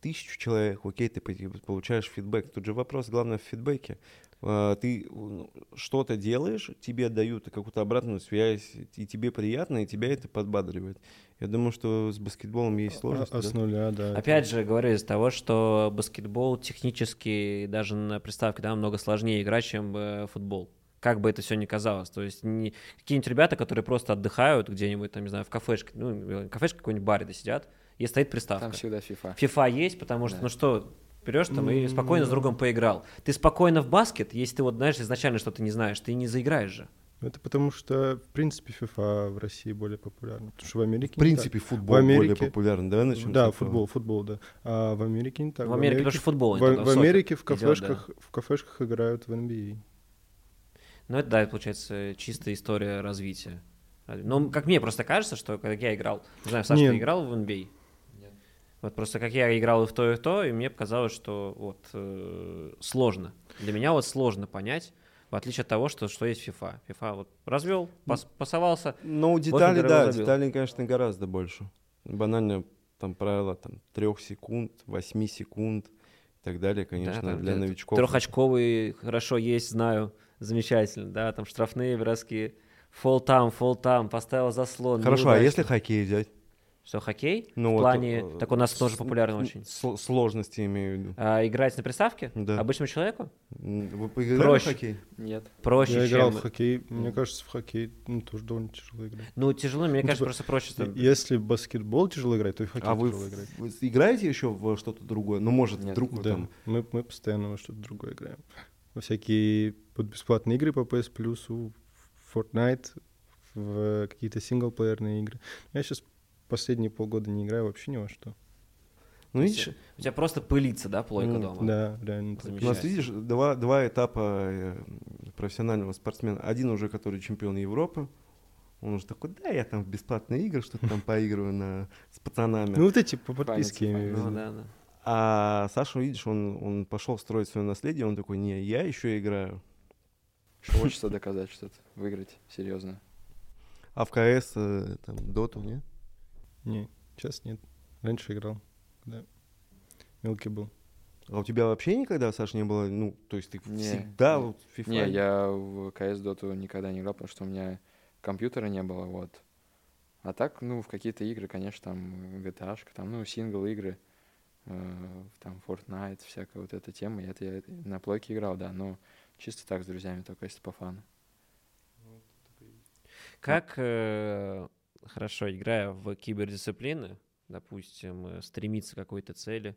тысячу человек, окей, ты по- получаешь фидбэк. Тут же вопрос, главное, в фидбэке. А, Ты ну, что-то делаешь, тебе дают какую-то обратную связь, и тебе приятно, и тебя это подбадривает. Я думаю, что с баскетболом есть А, сложности. а да? с нуля, да. это- Опять же, говорю из того, что баскетбол технически даже на приставке да, намного сложнее играть, чем э, футбол. Как бы это все ни казалось. То есть не- какие-нибудь ребята, которые просто отдыхают где-нибудь, там, не знаю, в кафешке, ну, кафешке какой-нибудь баре да сидят, и стоит приставка. Там всегда FIFA. FIFA есть, потому что, Да. ну что, берешь там и спокойно с другом поиграл. Ты спокойно в баскет, если ты вот знаешь изначально что-то не знаешь, ты не заиграешь же. Это потому что, в принципе, FIFA в России более популярна. Потому что в Америке В не принципе, футбол В более Америке- популярен. Давай начнем с Да, футбол, футбол, да. А в Америке не так. в Америке потому что футбол. в, в Америке в идет, да. кафешках, в кафешках играют в NBA. Ну, это, да, получается, чистая история развития. Ну, как мне просто кажется, что когда я играл, не знаю, Саша, Нет. ты играл в NBA? Вот просто как я играл и в то, и в то, и мне показалось, что вот э, сложно. Для меня вот сложно понять, в отличие от того, что, что есть FIFA. FIFA вот развел, пас, пасовался. Ну, детали, да, забил. деталей, конечно, гораздо больше. Банально там правила там трех секунд, восьми секунд и так далее, конечно, да, там для т- новичков. Трехочковый хорошо есть, знаю, замечательно, да, там штрафные броски, фол там, фол там, поставил заслон. Хорошо, а неудачно. если хоккей взять? Что, хоккей? Ну, в вот, плане, э, так у нас с- тоже популярно м, очень. с- Сложности имею в виду. А, играть на приставке? Да. Обычному человеку? Вы поиграли Проще. в хоккей? Нет. Проще, Я играл чем... в хоккей. Мне кажется, в хоккей ну, тоже довольно тяжело играть. Ну, тяжело, мне Ну, кажется, типа, просто проще. там- Если в баскетбол тяжело играть, то и в хоккей А вы, тяжело играть. вы играете еще в что-то другое? Ну, может, Нет. вдруг вы Да, там... мы, мы постоянно во что-то другое играем. Во всякие вот бесплатные игры по PS Plus, в Fortnite, в какие-то синглплеерные игры. Я сейчас последние полгода не играю вообще ни во что. Ну, видишь, У тебя просто пылится, да, плойка Ну, дома? Да, реально. у нас, видишь, два, два этапа э, профессионального спортсмена. Один уже, который чемпион Европы, он уже такой, да, я там в бесплатные игры что-то там (laughs) поигрываю на, с пацанами. Ну, вот эти по подписке. Ну, да, да. А Саша, видишь, он, он пошел строить свое наследие, он такой, не, я еще играю. Что хочется доказать что-то, выиграть, серьезно. А в КС, э, там, доту, нет? Не, сейчас нет. Раньше играл, да. Мелкий был. А у тебя вообще никогда, Саша, не было, ну, то есть ты Не, всегда не. вот FIFA? Не, я в КС Доту никогда не играл, потому что у меня компьютера не было, вот. А так, ну, в какие-то игры, конечно, там GTA, там, ну, сингл-игры, э, там Fortnite, всякая вот эта тема, это я на плойке играл, да, но чисто так с друзьями, только если по фану. Как, э, хорошо, играя в кибердисциплины, допустим, э, стремиться к какой-то цели,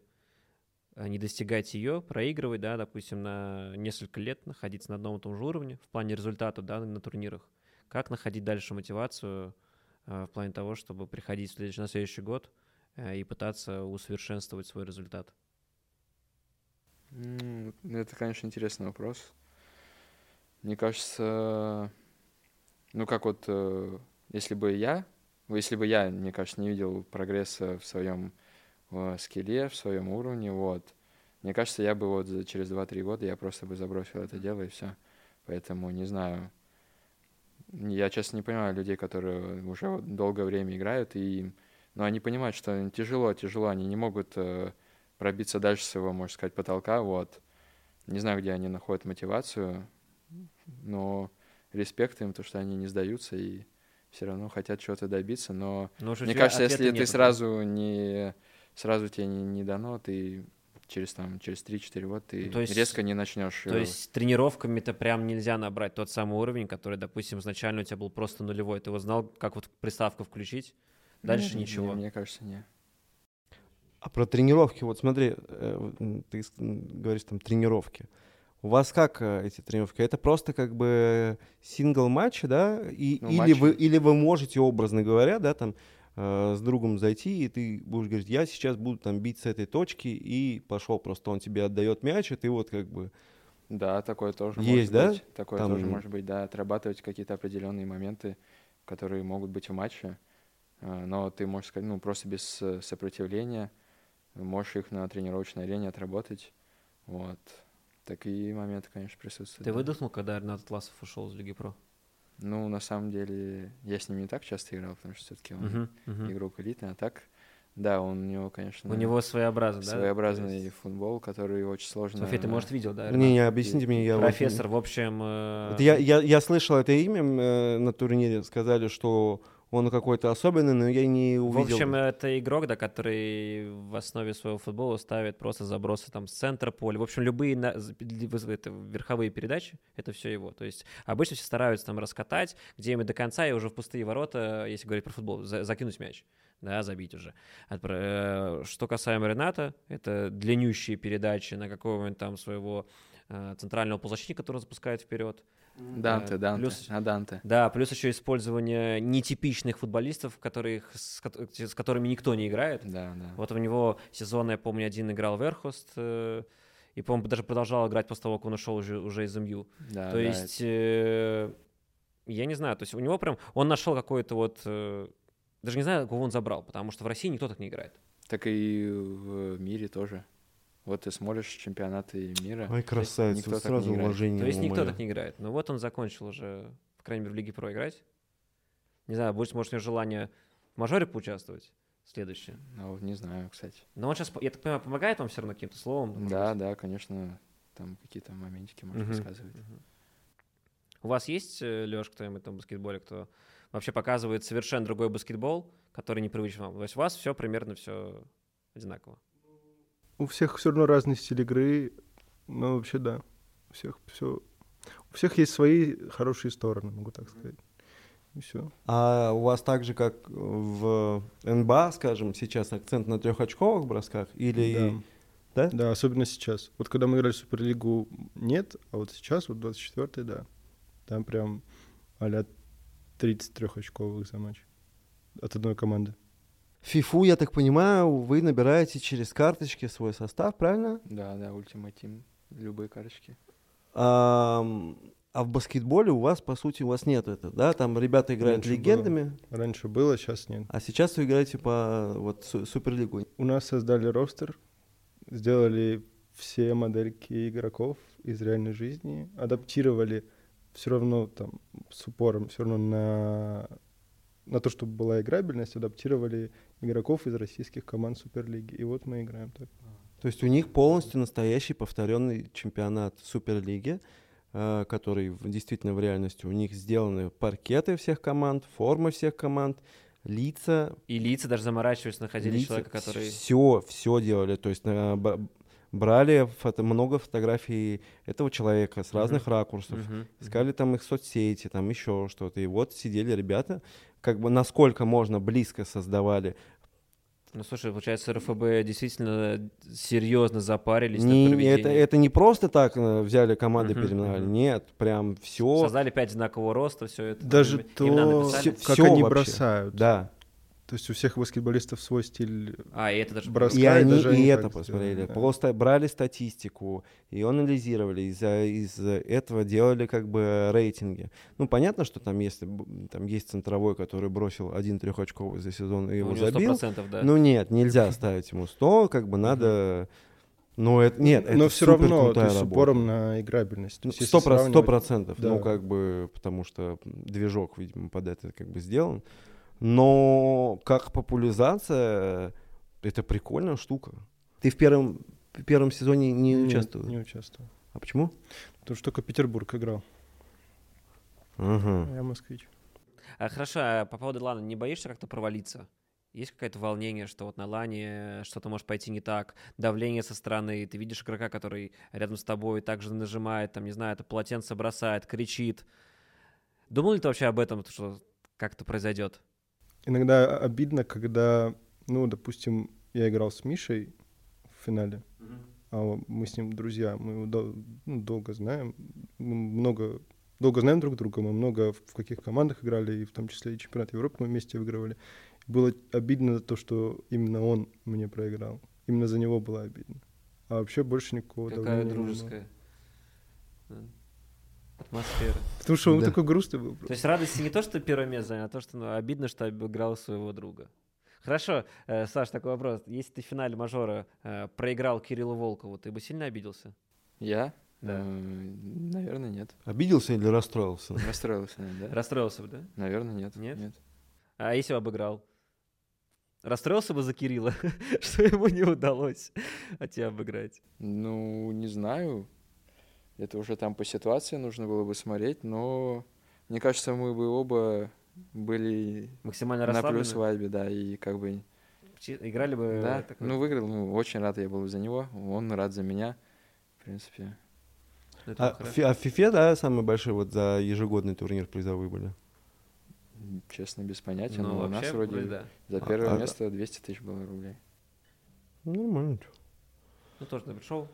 а не достигать ее, проигрывать, да, допустим, на несколько лет находиться на одном и том же уровне в плане результата, да, на турнирах. Как находить дальше мотивацию э, в плане того, чтобы приходить на следующий год э, и пытаться усовершенствовать свой результат? Ну, Это, конечно, интересный вопрос. Мне кажется, ну как вот, если бы я, если бы я, мне кажется, не видел прогресса в своем э, скилле, в своем уровне, вот, мне кажется, я бы вот за- через 2-3 года я просто бы забросил это дело и все. Поэтому не знаю. Я, честно, не понимаю людей, которые уже вот долгое время играют, и, но они понимают, что тяжело, тяжело, они не могут э, пробиться дальше своего, можно сказать, потолка, вот. Не знаю, где они находят мотивацию, но респект им, то, что они не сдаются и все равно хотят чего-то добиться, но Ну, уж у мне кажется, если ты нету, да? сразу не сразу тебе не, не дано, ты через там через 3-4 года ты Ну, то есть- резко не начнешь. То есть тренировками-то прям нельзя набрать тот самый уровень, который, допустим, изначально у тебя был просто нулевой. Ты вот знал, как вот приставку включить, дальше ничего. мне кажется, не. А про тренировки, вот смотри, э, ты говоришь там тренировки. У вас как э, эти тренировки? Это просто как бы сингл матчи, да? И, Ну, или, вы, матчи. или вы можете, образно говоря, да, там э, с другом зайти, и ты будешь говорить, я сейчас буду там бить с этой точки, и пошел просто, он тебе отдает мяч, и ты вот как бы... Да, такое тоже Есть, может да? быть. Такое Там- тоже может быть, да, отрабатывать какие-то определенные моменты, которые могут быть в матче. А, Но ты можешь сказать, ну, просто без э, сопротивления, можешь их на тренировочной арене отработать. Вот. Такие моменты, конечно, присутствуют. Ты да. выдохнул, когда Ренат Атласов ушел из Лиги Про? Ну, на самом деле, я с ним не так часто играл, потому что все-таки он игрок элитный, а так, да, он, у него, конечно, У него своеобразный, да? своеобразный есть- футбол, который очень сложно... София, ты, может, видел, да? Не, не, объясните мне, я... вот- Профессор, в общем... э, Это я, я, я слышал это имя э, на турнире, сказали, что он какой-то особенный, но я не В увидел. общем, это игрок, да, который в основе своего футбола ставит просто забросы там с центра поля. В общем, любые на- это, верховые передачи, это все его. То есть обычно все стараются там раскатать, где им до конца, и уже в пустые ворота, если говорить про футбол, за- закинуть мяч. Да, забить уже. Отпра- э, Что касаемо Рената, это длиннющие передачи на какого-нибудь там своего э, центрального полузащитника, который запускает вперед. Данте, Данте, плюс- а Данте. Да, плюс еще использование нетипичных футболистов, которых, с, ко- с которыми никто не играет. Да, да. Вот у него сезон, я помню, один играл Верхост, э, и, по-моему, даже продолжал играть после того, как он ушел уже, уже из МЮ. Да, то да, есть, э, я не знаю, то есть у него прям, он нашел какой-то вот, э, даже не знаю, кого он забрал, потому что в России никто так не играет. Так и в мире тоже. Вот ты смотришь чемпионаты мира. Ай, красавец, никто вот не сразу играет. уважение. То есть никто моё. так не играет. Но вот он закончил уже, по крайней мере, в Лиге Про играть. Не знаю, будет, может, у него желание в мажоре поучаствовать следующее. Ну, вот не знаю, кстати. Но он сейчас, я так понимаю, помогает вам все равно каким-то словом? Да, быть? да, конечно, там какие-то моментики, может, Мгм. рассказывать. У вас есть, Леш, кто-нибудь там в баскетболе, кто вообще показывает совершенно другой баскетбол, который непривычен вам? То есть у вас все примерно все одинаково. У всех все равно разный стиль игры, но вообще да. У всех все. У всех есть свои хорошие стороны, могу так сказать. И все. А у вас так же, как в НБА, скажем, сейчас акцент на трехочковых бросках? Или... Да. Да? Да, особенно сейчас. Вот когда мы играли в Суперлигу, нет, а вот сейчас, вот 24-й, да. Там прям а 33 очковых за матч от одной команды. Фифу, я так понимаю, вы набираете через карточки свой состав, правильно? Да, да, Ultimate Team, любые карточки. А, а в баскетболе у вас, по сути, у вас нет этого, да? Там ребята играют Раньше легендами, Раньше было, сейчас нет. а сейчас вы играете по вот су- Суперлигу. У нас создали ростер, сделали все модельки игроков из реальной жизни, адаптировали все равно там с упором все равно на, на то, чтобы была играбельность, адаптировали игроков из российских команд Суперлиги. И вот мы играем так. То есть у них полностью настоящий повторенный чемпионат Суперлиги, э, который действительно в реальности. У них сделаны паркеты всех команд, формы всех команд, лица, И лица даже заморачивались, находили лица, человека, который... все, все делали. То есть э, брали фото- много фотографий этого человека с разных ракурсов, Мгм. искали там их соцсети, там еще что-то. И вот сидели ребята, как бы насколько можно близко создавали. Ну, слушай, получается, РФБ действительно серьезно запарились Не- над не- это, это не просто так э, взяли команды, Мгм, переименовали. мгм. Нет, прям все. Создали пять знакового роста, все это. Даже то? Всё- как всё они вообще. бросают. Да. То есть у всех баскетболистов свой стиль А, и это даже... Броска, И и они даже и это посмотрели. да. Просто брали статистику, ее анализировали, из-за из этого делали как бы рейтинги. Ну, понятно, что там, если б- там есть центровой, который бросил один трехочковый за сезон и у его него забил. 100%, да. Ну нет, нельзя ставить ему 100, как бы надо... Ну, это, нет, это Но все супер равно, есть с упором на играбельность. Ну, есть Сто процентов. Ну, да. как бы, потому что движок, видимо, под это как бы сделан. Но как популяризация, это прикольная штука. Ты в первом, в первом сезоне не Нет, участвовал? Не участвовал. А почему? Потому что только Петербург играл. А Я москвич. А, хорошо, а по поводу Лана, не боишься как-то провалиться? Есть какое-то волнение, что вот на лане что-то может пойти не так, давление со стороны, ты видишь игрока, который рядом с тобой также нажимает, там, не знаю, это полотенце бросает, кричит. Думал ли ты вообще об этом, что как-то произойдет? Иногда обидно, когда, ну, допустим, я играл с Мишей в финале, а мы с ним друзья, мы его дол- ну, долго знаем, мы много, долго знаем друг друга, мы много в в каких командах играли, и в том числе и чемпионат Европы мы вместе выигрывали. Было обидно то, что именно он мне проиграл. Именно за него было обидно. А вообще больше никакого Какая не было. Атмосфера. Потому что он Да. такой грустный был. То есть радости не то, что первое место занял, а то, что ну, обидно, что обыграл своего друга. Хорошо, э, Саш, такой вопрос. Если ты в финале мажора э, проиграл Кириллу Волкову, ты бы сильно обиделся? Я? Да. Э, Наверное, нет. Обиделся или расстроился? Расстроился, наверное, да? Расстроился бы, да? Наверное, нет. Нет? Нет. А если бы обыграл? Расстроился бы за Кирилла, (laughs) что ему не удалось от тебя обыграть? Ну, не знаю. Это уже там по ситуации нужно было бы смотреть, но мне кажется, мы бы оба были Максимально на плюс вайбе, да, и как бы, Играли бы... да, такой- ну, выиграл, ну, очень рад я был за него, он рад за меня, в принципе. Это А. Фи- а в ФИФЕ, да, самый большой вот за ежегодный турнир призовые были? Честно, без понятия, Ну, но у нас вроде вроде да. за А- первое а- место 200 тысяч было рублей. Нормально. Ну, тоже ты пришел,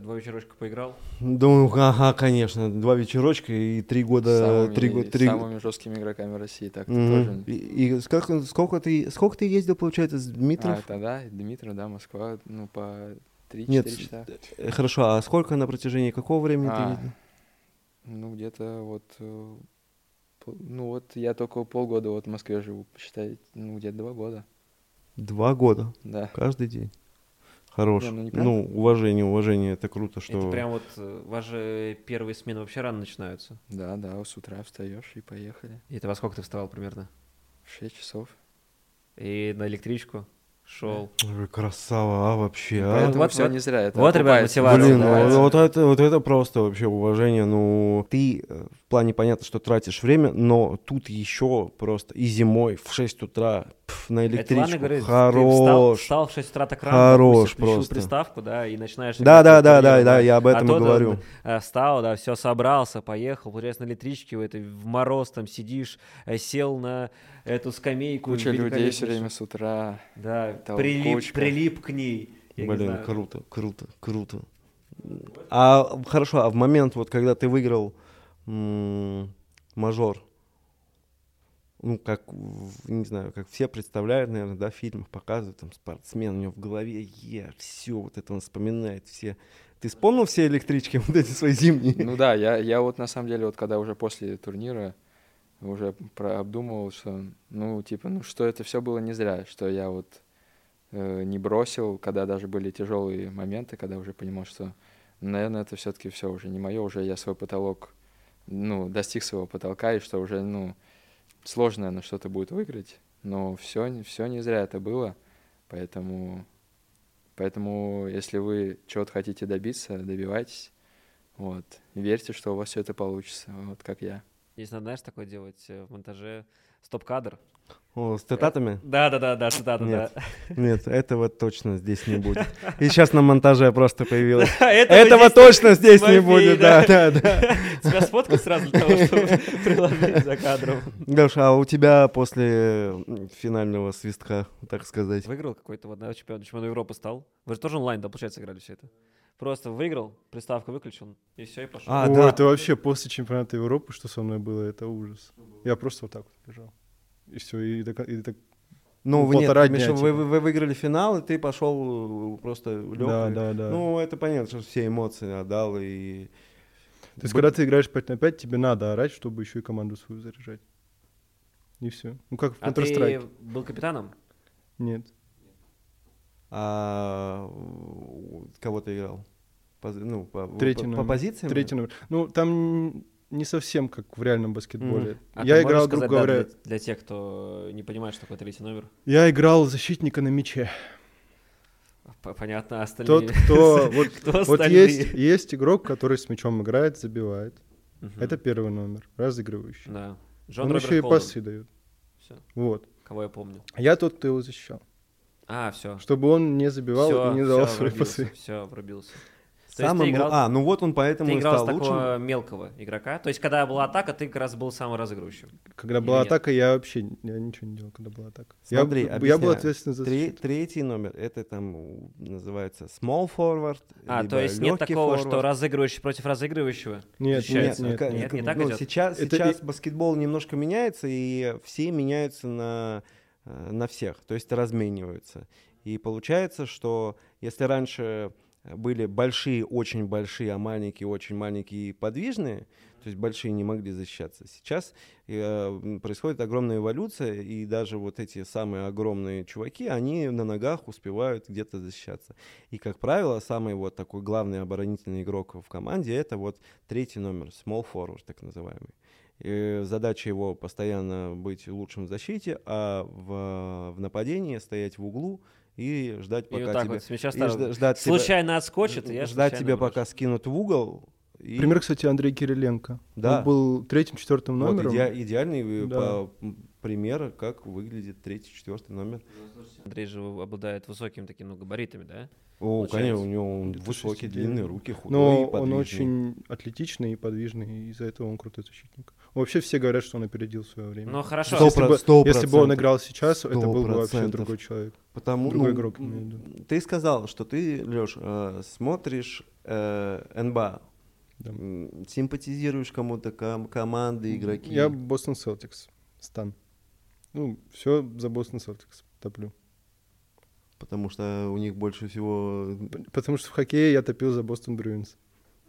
два вечерочка поиграл. Думаю, ага, конечно, два вечерочка и три года, самыми, три года, три самыми жесткими игроками России, так Мгм. тоже. И, и сколько, сколько ты, сколько ты ездил, получается, с Дмитров? А, тогда Дмитрий, да, Москва, ну, по 3-4 Нет, часа. Э, Хорошо, а сколько на протяжении какого времени ты А, ездил? Ну, где-то вот... э, Ну, вот я только полгода вот в Москве живу, посчитай, ну, где-то два года, Два года, да. каждый день. Хорош. Не, ну, ну, уважение, уважение, это круто, что... Это прям вот... э, же первые смены вообще рано начинаются. Да, да, с утра встаешь и поехали. И это во сколько ты вставал примерно? В 6 часов. И на электричку шел. Ой, красава, а, вообще, а? Поэтому вот- все вот- не зря. Это вот, ребят, мотивация, Блин, да. ну, вот, это, вот это просто вообще уважение. Ну, ты э, в плане понятно, что тратишь время, но тут еще просто и зимой в 6 утра на Это электричку. ладно, говорит, ты Хорош. встал, встал в 6 утра так рано, Хорош просто. приставку, да, и начинаешь... Да, да, да, да, да, я об этом а и говорю. э, Встал, да, все, собрался, поехал, получается, на электричке в, этой, в мороз там сидишь, э, сел на эту скамейку. Куча людей все время с утра. Да, Там прилип, кучка. прилип к ней. Я не Блин, круто, круто, круто. А хорошо, а в момент, вот когда ты выиграл м, мажор, ну, как, не знаю, как все представляют, наверное, да, в фильмах показывают, там, спортсмен, у него в голове, е, все, вот это он вспоминает, все. Ты вспомнил все электрички, (laughs) вот эти свои зимние? Ну да, я, я вот на самом деле, вот когда уже после турнира уже обдумывал, что, ну, типа, ну, что это все было не зря, что я вот э, не бросил, когда даже были тяжелые моменты, когда уже понимал, что, наверное, это все-таки все уже не мое, уже я свой потолок, ну, достиг своего потолка, и что уже, ну, сложно, наверное, что-то будет выиграть, но все, все не зря это было, поэтому, поэтому если вы чего-то хотите добиться, добивайтесь, вот, верьте, что у вас все это получится, вот как я. Если надо, знаешь, такое делать э, в монтаже, стоп-кадр, о, с цитатами? Да, да, да, да, цитаты, нет, да. (laughs) Нет, этого точно здесь не будет. И сейчас на монтаже просто появилось. (laughs) Этого точно здесь не будет, (laughs) да, да, да. Тебя сфоткать сразу для того, чтобы приложить за кадром. Леша, а у тебя после финального свистка, так сказать? Выиграл какой-то вот, да, чемпион, чемпион Европы стал. Вы же тоже онлайн, да, получается, играли все это? Просто выиграл, приставку выключил, и все, и пошел. А, О, да. это вообще после чемпионата Европы, что со мной было, это ужас. Я просто вот так вот лежал и все, и, так, и так ну, вы, полтора нет, дня. Миша, вы, вы, вы выиграли финал, и ты пошел э, просто лег. Да, да, да. Ну, это понятно, что все эмоции отдал. И... То есть, Б... когда ты играешь 5 на 5, тебе надо орать, чтобы еще и команду свою заряжать. И все. Ну, как в Counter-Strike. А ты был капитаном? Нет. А кого ты играл? По, ну, по, Третий по, номер. по позициям? Третий номер. Ну, там не совсем как в реальном баскетболе. Mm. А я играл, грубо говоря... Да, для, для тех, кто не понимает, что такое третий номер? Я играл защитника на мяче. Понятно, а остальные... Тот, кто... (laughs) Вот, кто вот есть, есть игрок, который с мячом играет, забивает. Угу. Это первый номер, разыгрывающий. Да. Джон Он Роберт еще и пасы дает. Все. Вот. Кого я помню. Я тот, кто его защищал. А, все. Чтобы он не забивал все, и не давал свои пасы. Все, пробился. То самым, играл, а, ну вот он поэтому ты играл стал с лучшим. такого мелкого игрока. То есть, когда была атака, ты как раз был самым разыгрывающим. Когда Или была нет? атака, я вообще я ничего не делал, когда была атака. Смотри, я, я был ответственен за Три, Третий номер, это там называется small forward. А, то есть нет такого, forward. что разыгрывающий против разыгрывающего? Нет, нет, нет, нет, нет, не так ну, идет? Сейчас, это сейчас и... баскетбол немножко меняется, и все меняются на, э, на всех, то есть размениваются. И получается, что если раньше были большие, очень большие, а маленькие, очень маленькие и подвижные, то есть большие не могли защищаться. Сейчас э, происходит огромная эволюция, и даже вот эти самые огромные чуваки, они на ногах успевают где-то защищаться. И, как правило, самый вот такой главный оборонительный игрок в команде это вот третий номер, small forward, так называемый. И задача его постоянно быть лучшим в защите, а в, в нападении стоять в углу, и ждать, пока и вот так тебе... Вот, сейчас и ждать случайно тебя, отскочит, и я Ждать тебя, брошу. пока скинут в угол. И... Пример, кстати, Андрей Кириленко. Да. Он был третьим, четвертым номером. Вот иде- идеальный да. по пример, как выглядит третий, четвертый номер. Андрей же обладает высокими такими ну, габаритами, да? О, конечно, у него он высокие, длинные руки, худой Но и подвижный. он очень атлетичный и подвижный, и из-за этого он крутой защитник. Вообще все говорят, что он опередил свое время. Ну хорошо. Если, бы, если бы он играл сейчас, это был бы вообще другой человек. Потому, другой ну, игрок. Ты сказал, что ты, Леш, э, смотришь э, НБА. Да. Симпатизируешь кому-то, ком- команды, игроки. Я Бостон Селтикс, Стан. Ну, все за Бостон Селтикс топлю. Потому что у них больше всего... Потому что в хоккее я топил за Бостон Брюинс.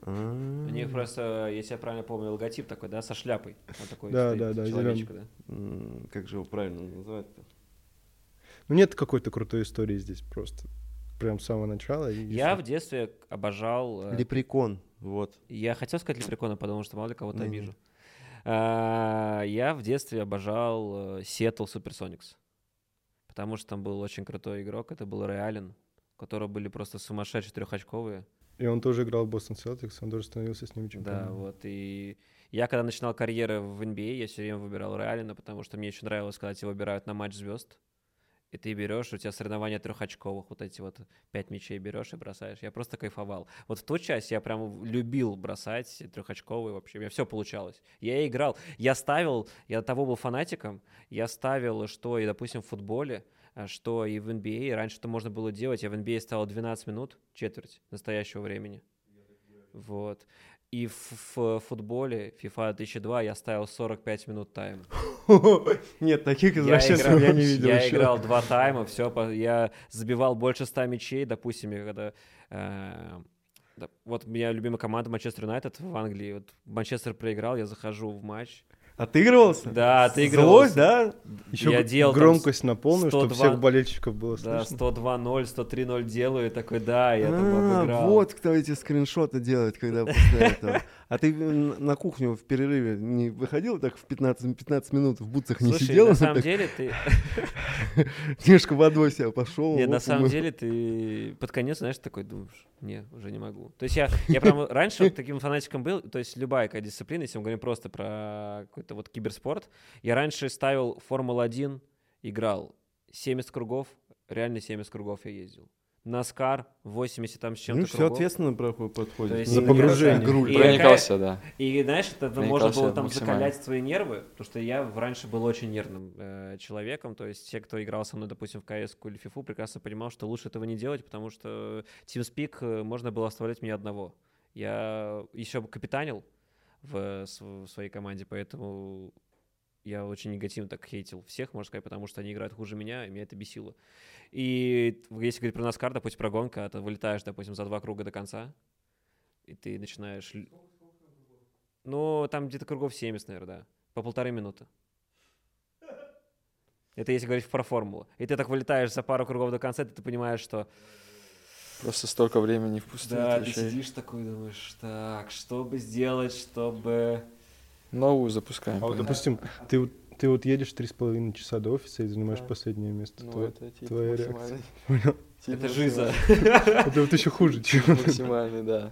У них просто, если я правильно помню, логотип такой, да, со шляпой. Вот такой да, да, да, да. Как же его правильно называть-то? Ну нет какой-то крутой истории здесь просто. Прям с самого начала. я в детстве обожал... Э, Лепрекон, вот. Я хотел сказать Лепрекона, потому что мало ли кого-то обижу. А, я в детстве обожал Seattle Supersonics. Потому что там был очень крутой игрок, это был Реален, у которого были просто сумасшедшие трехочковые. И он тоже играл в Бостон Celtics, он тоже становился с ними чемпионом. Да, вот. И я, когда начинал карьеру в NBA, я все время выбирал Реалина, потому что мне очень нравилось, когда тебя выбирают на матч звезд. И ты берешь, у тебя соревнования трехочковых, вот эти вот пять мячей берешь и бросаешь. Я просто кайфовал. Вот в ту часть я прям любил бросать трехочковые вообще. У меня все получалось. Я играл, я ставил, я того был фанатиком, я ставил, что и, допустим, в футболе, а, что и в NBA. Раньше это можно было делать. Я в NBA ставил 12 минут, четверть настоящего времени. Вот. И в, в футболе FIFA 2002 я ставил 45 минут тайма. (laughs) Нет, таких Я извращенцев играл, я не видел я еще. играл два тайма, все, я забивал больше 100 мячей, допустим, когда... э, вот у меня любимая команда Манчестер Юнайтед в Англии. Вот Манчестер проиграл, я захожу в матч. Отыгрывался? Да, отыгрывался. Злой, да? Еще Я делал там громкость на полную, чтобы 102 всех болельщиков было Да, слышно. 102-0, 103-0 делаю, и такой, да, я там А, обыграл. вот кто эти скриншоты делает, когда после этого. А ты на кухню в перерыве не выходил так в 15, 15 минут, в бутсах не Слушай, сидел? на (laughs) самом так деле ты... (laughs) Немножко водой себя пошел. Нет, на самом деле ты под конец, знаешь, такой думаешь, не, уже не могу. То есть я, я прям раньше таким фанатиком был, то есть любая какая дисциплина, если мы говорим просто про какой-то вот киберспорт, я раньше ставил Формула-1, играл 70 кругов, реально 70 кругов я ездил. Наскар 80 там с чем-то Ну, все кругов. ответственно подходит. Есть За и- погружение. Игру. И Проникался, да. И знаешь, это можно Проникался было там максимально. закалять свои нервы, потому что я раньше был очень нервным э, человеком, то есть те, кто играл со мной, допустим, в КС или ФИФУ, прекрасно понимал, что лучше этого не делать, потому что TeamSpeak э, можно было оставлять мне одного. Я еще капитанил в, с- в своей команде, поэтому я очень негативно так хейтил всех, можно сказать, потому что они играют хуже меня, и меня это бесило. И если говорить про Наскар, допустим, про гонка, ты вылетаешь, допустим, за два круга до конца, и ты начинаешь... Ну, там где-то кругов 70, наверное, да. По полторы минуты. Это если говорить про формулу. И ты так вылетаешь за пару кругов до конца, и ты понимаешь, что... Просто столько времени впустую. Да, ты сидишь такой, думаешь, так, что бы сделать, чтобы... Новую запускаем. А вот, допустим, ты, вот- ты вот едешь три с половиной часа до офиса и занимаешь Да. последнее место. Ну, Твой- это типа твоя максимальный. (laughs) Понял? Типа Это жиза. Это вот еще хуже, чем... Максимальный, да.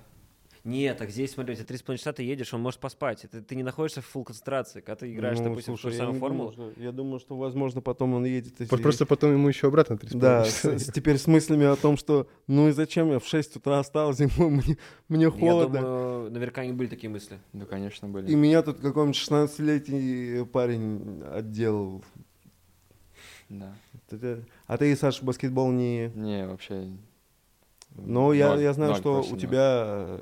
Нет, так здесь, смотри, у тебя 3,5 часа ты едешь, он может поспать. Это ты не находишься в фул концентрации. Когда ты играешь, Ну, допустим, в ту слушай, же я самую формулу. думаю, что- Я думаю, что, возможно, потом он едет... и- Вот Просто потом ему еще обратно три с Да, половиной с- часа. с- теперь с мыслями о том, что ну и зачем я в 6 утра остался зимой, (laughs) мне, мне Я холодно. думаю, наверняка не были такие мысли. Да, конечно, были. И меня тут какой-нибудь 16-летний парень отделал. Да. А ты, Саша, в баскетбол не... Не, вообще. Но я, ноль- я знаю, ноль что у тебя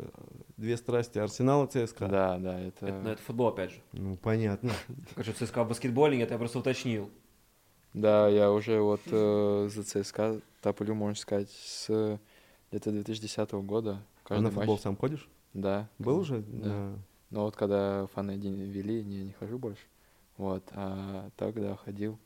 две страсти. Арсенал и ЦСКА. Да, да, это... Это, ну, это футбол, опять же. Ну, понятно. Конечно, ЦСКА в баскетболе нет, я просто уточнил. Да, я уже вот э, за ЦСКА топлю, можно сказать, с где-то 2010 года. А на футбол матч. сам ходишь? Да. Был да. уже? Да. Но вот когда фаны один вели, не, не хожу больше. Вот, а так, да, ходил.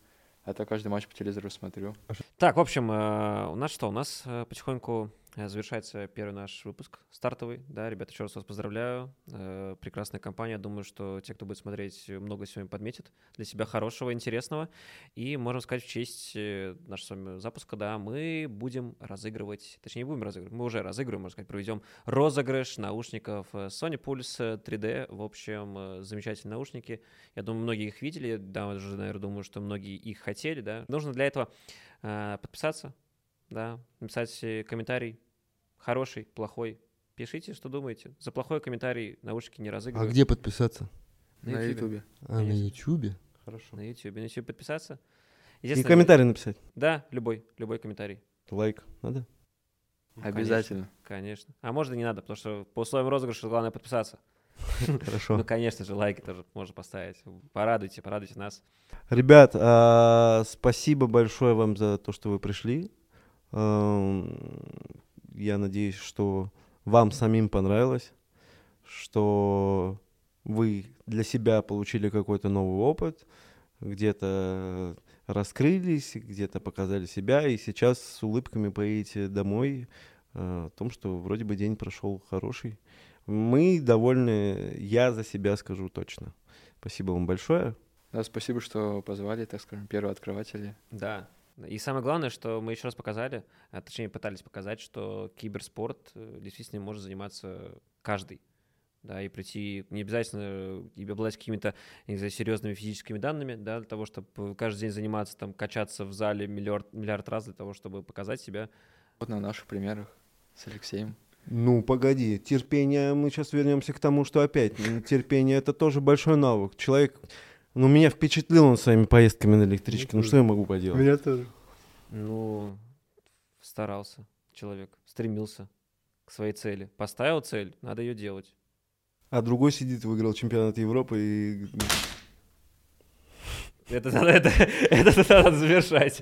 А так каждый матч по телевизору смотрю. Так, в общем, э, у нас что? У нас э, потихоньку завершается первый наш выпуск стартовый. Да, ребята, еще раз вас поздравляю. Э, Прекрасная компания. Думаю, что те, кто будет смотреть, много сегодня подметит для себя хорошего, интересного. И, можем сказать, в честь э, нашего с вами запуска, да, мы будем разыгрывать, точнее, не будем разыгрывать, мы уже разыгрываем, можно сказать, проведем розыгрыш наушников э, Sony Pulse 3D. В общем, э, замечательные наушники. Я думаю, многие их видели, да, уже, наверное, думаю, что многие их хотели, да. Нужно для этого э, подписаться, да, написать э, комментарий, хороший, плохой. Пишите, что думаете. За плохой комментарий наушники не А разыгрывают. где подписаться? На Ютубе. А, на Конечно. Ютубе? Хорошо. На YouTube. На YouTube подписаться. И комментарий написать. Да, любой, любой комментарий. Лайк надо? Ну, Обязательно. Конечно. А может и не надо, потому что по условиям розыгрыша главное подписаться. (laughs) Ну, Хорошо. конечно же, лайки тоже можно поставить. Порадуйте, порадуйте нас. Ребят, а, спасибо большое вам за то, что вы пришли. Я надеюсь, что вам самим понравилось, что вы для себя получили какой-то новый опыт, где-то раскрылись, где-то показали себя, и сейчас с улыбками поедете домой э, о том, что вроде бы день прошел хороший. Мы довольны, я за себя скажу точно. Спасибо вам большое. Да, спасибо, что позвали, так скажем, первые открыватели. Да. И самое главное, что мы еще раз показали, а точнее пытались показать, что киберспорт э, действительно может заниматься каждый. Да, и прийти не обязательно и обладать какими-то не знаю, серьезными физическими данными, да, для того, чтобы каждый день заниматься, там, качаться в зале миллиард, миллиард раз для того, чтобы показать себя. Вот на наших примерах с Алексеем. Ну, погоди, терпение, мы сейчас вернемся к тому, что опять, терпение это тоже большой навык. Человек, ну, меня впечатлил он своими поездками на электричке, ну, что я могу поделать? Меня тоже. Ну, старался человек, стремился к своей цели. Поставил цель, надо ее делать. А другой сидит, выиграл чемпионат Европы и... Это, (laughs) это, это, это надо завершать.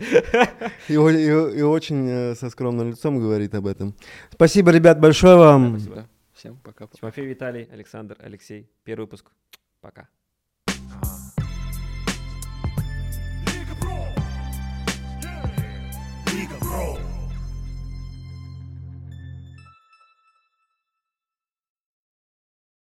И, и, и очень э, со скромным лицом говорит об этом. Спасибо, ребят, большое вам. Спасибо. Всем пока. Тимофей, Виталий, Александр, Алексей. Первый выпуск. Пока. grow.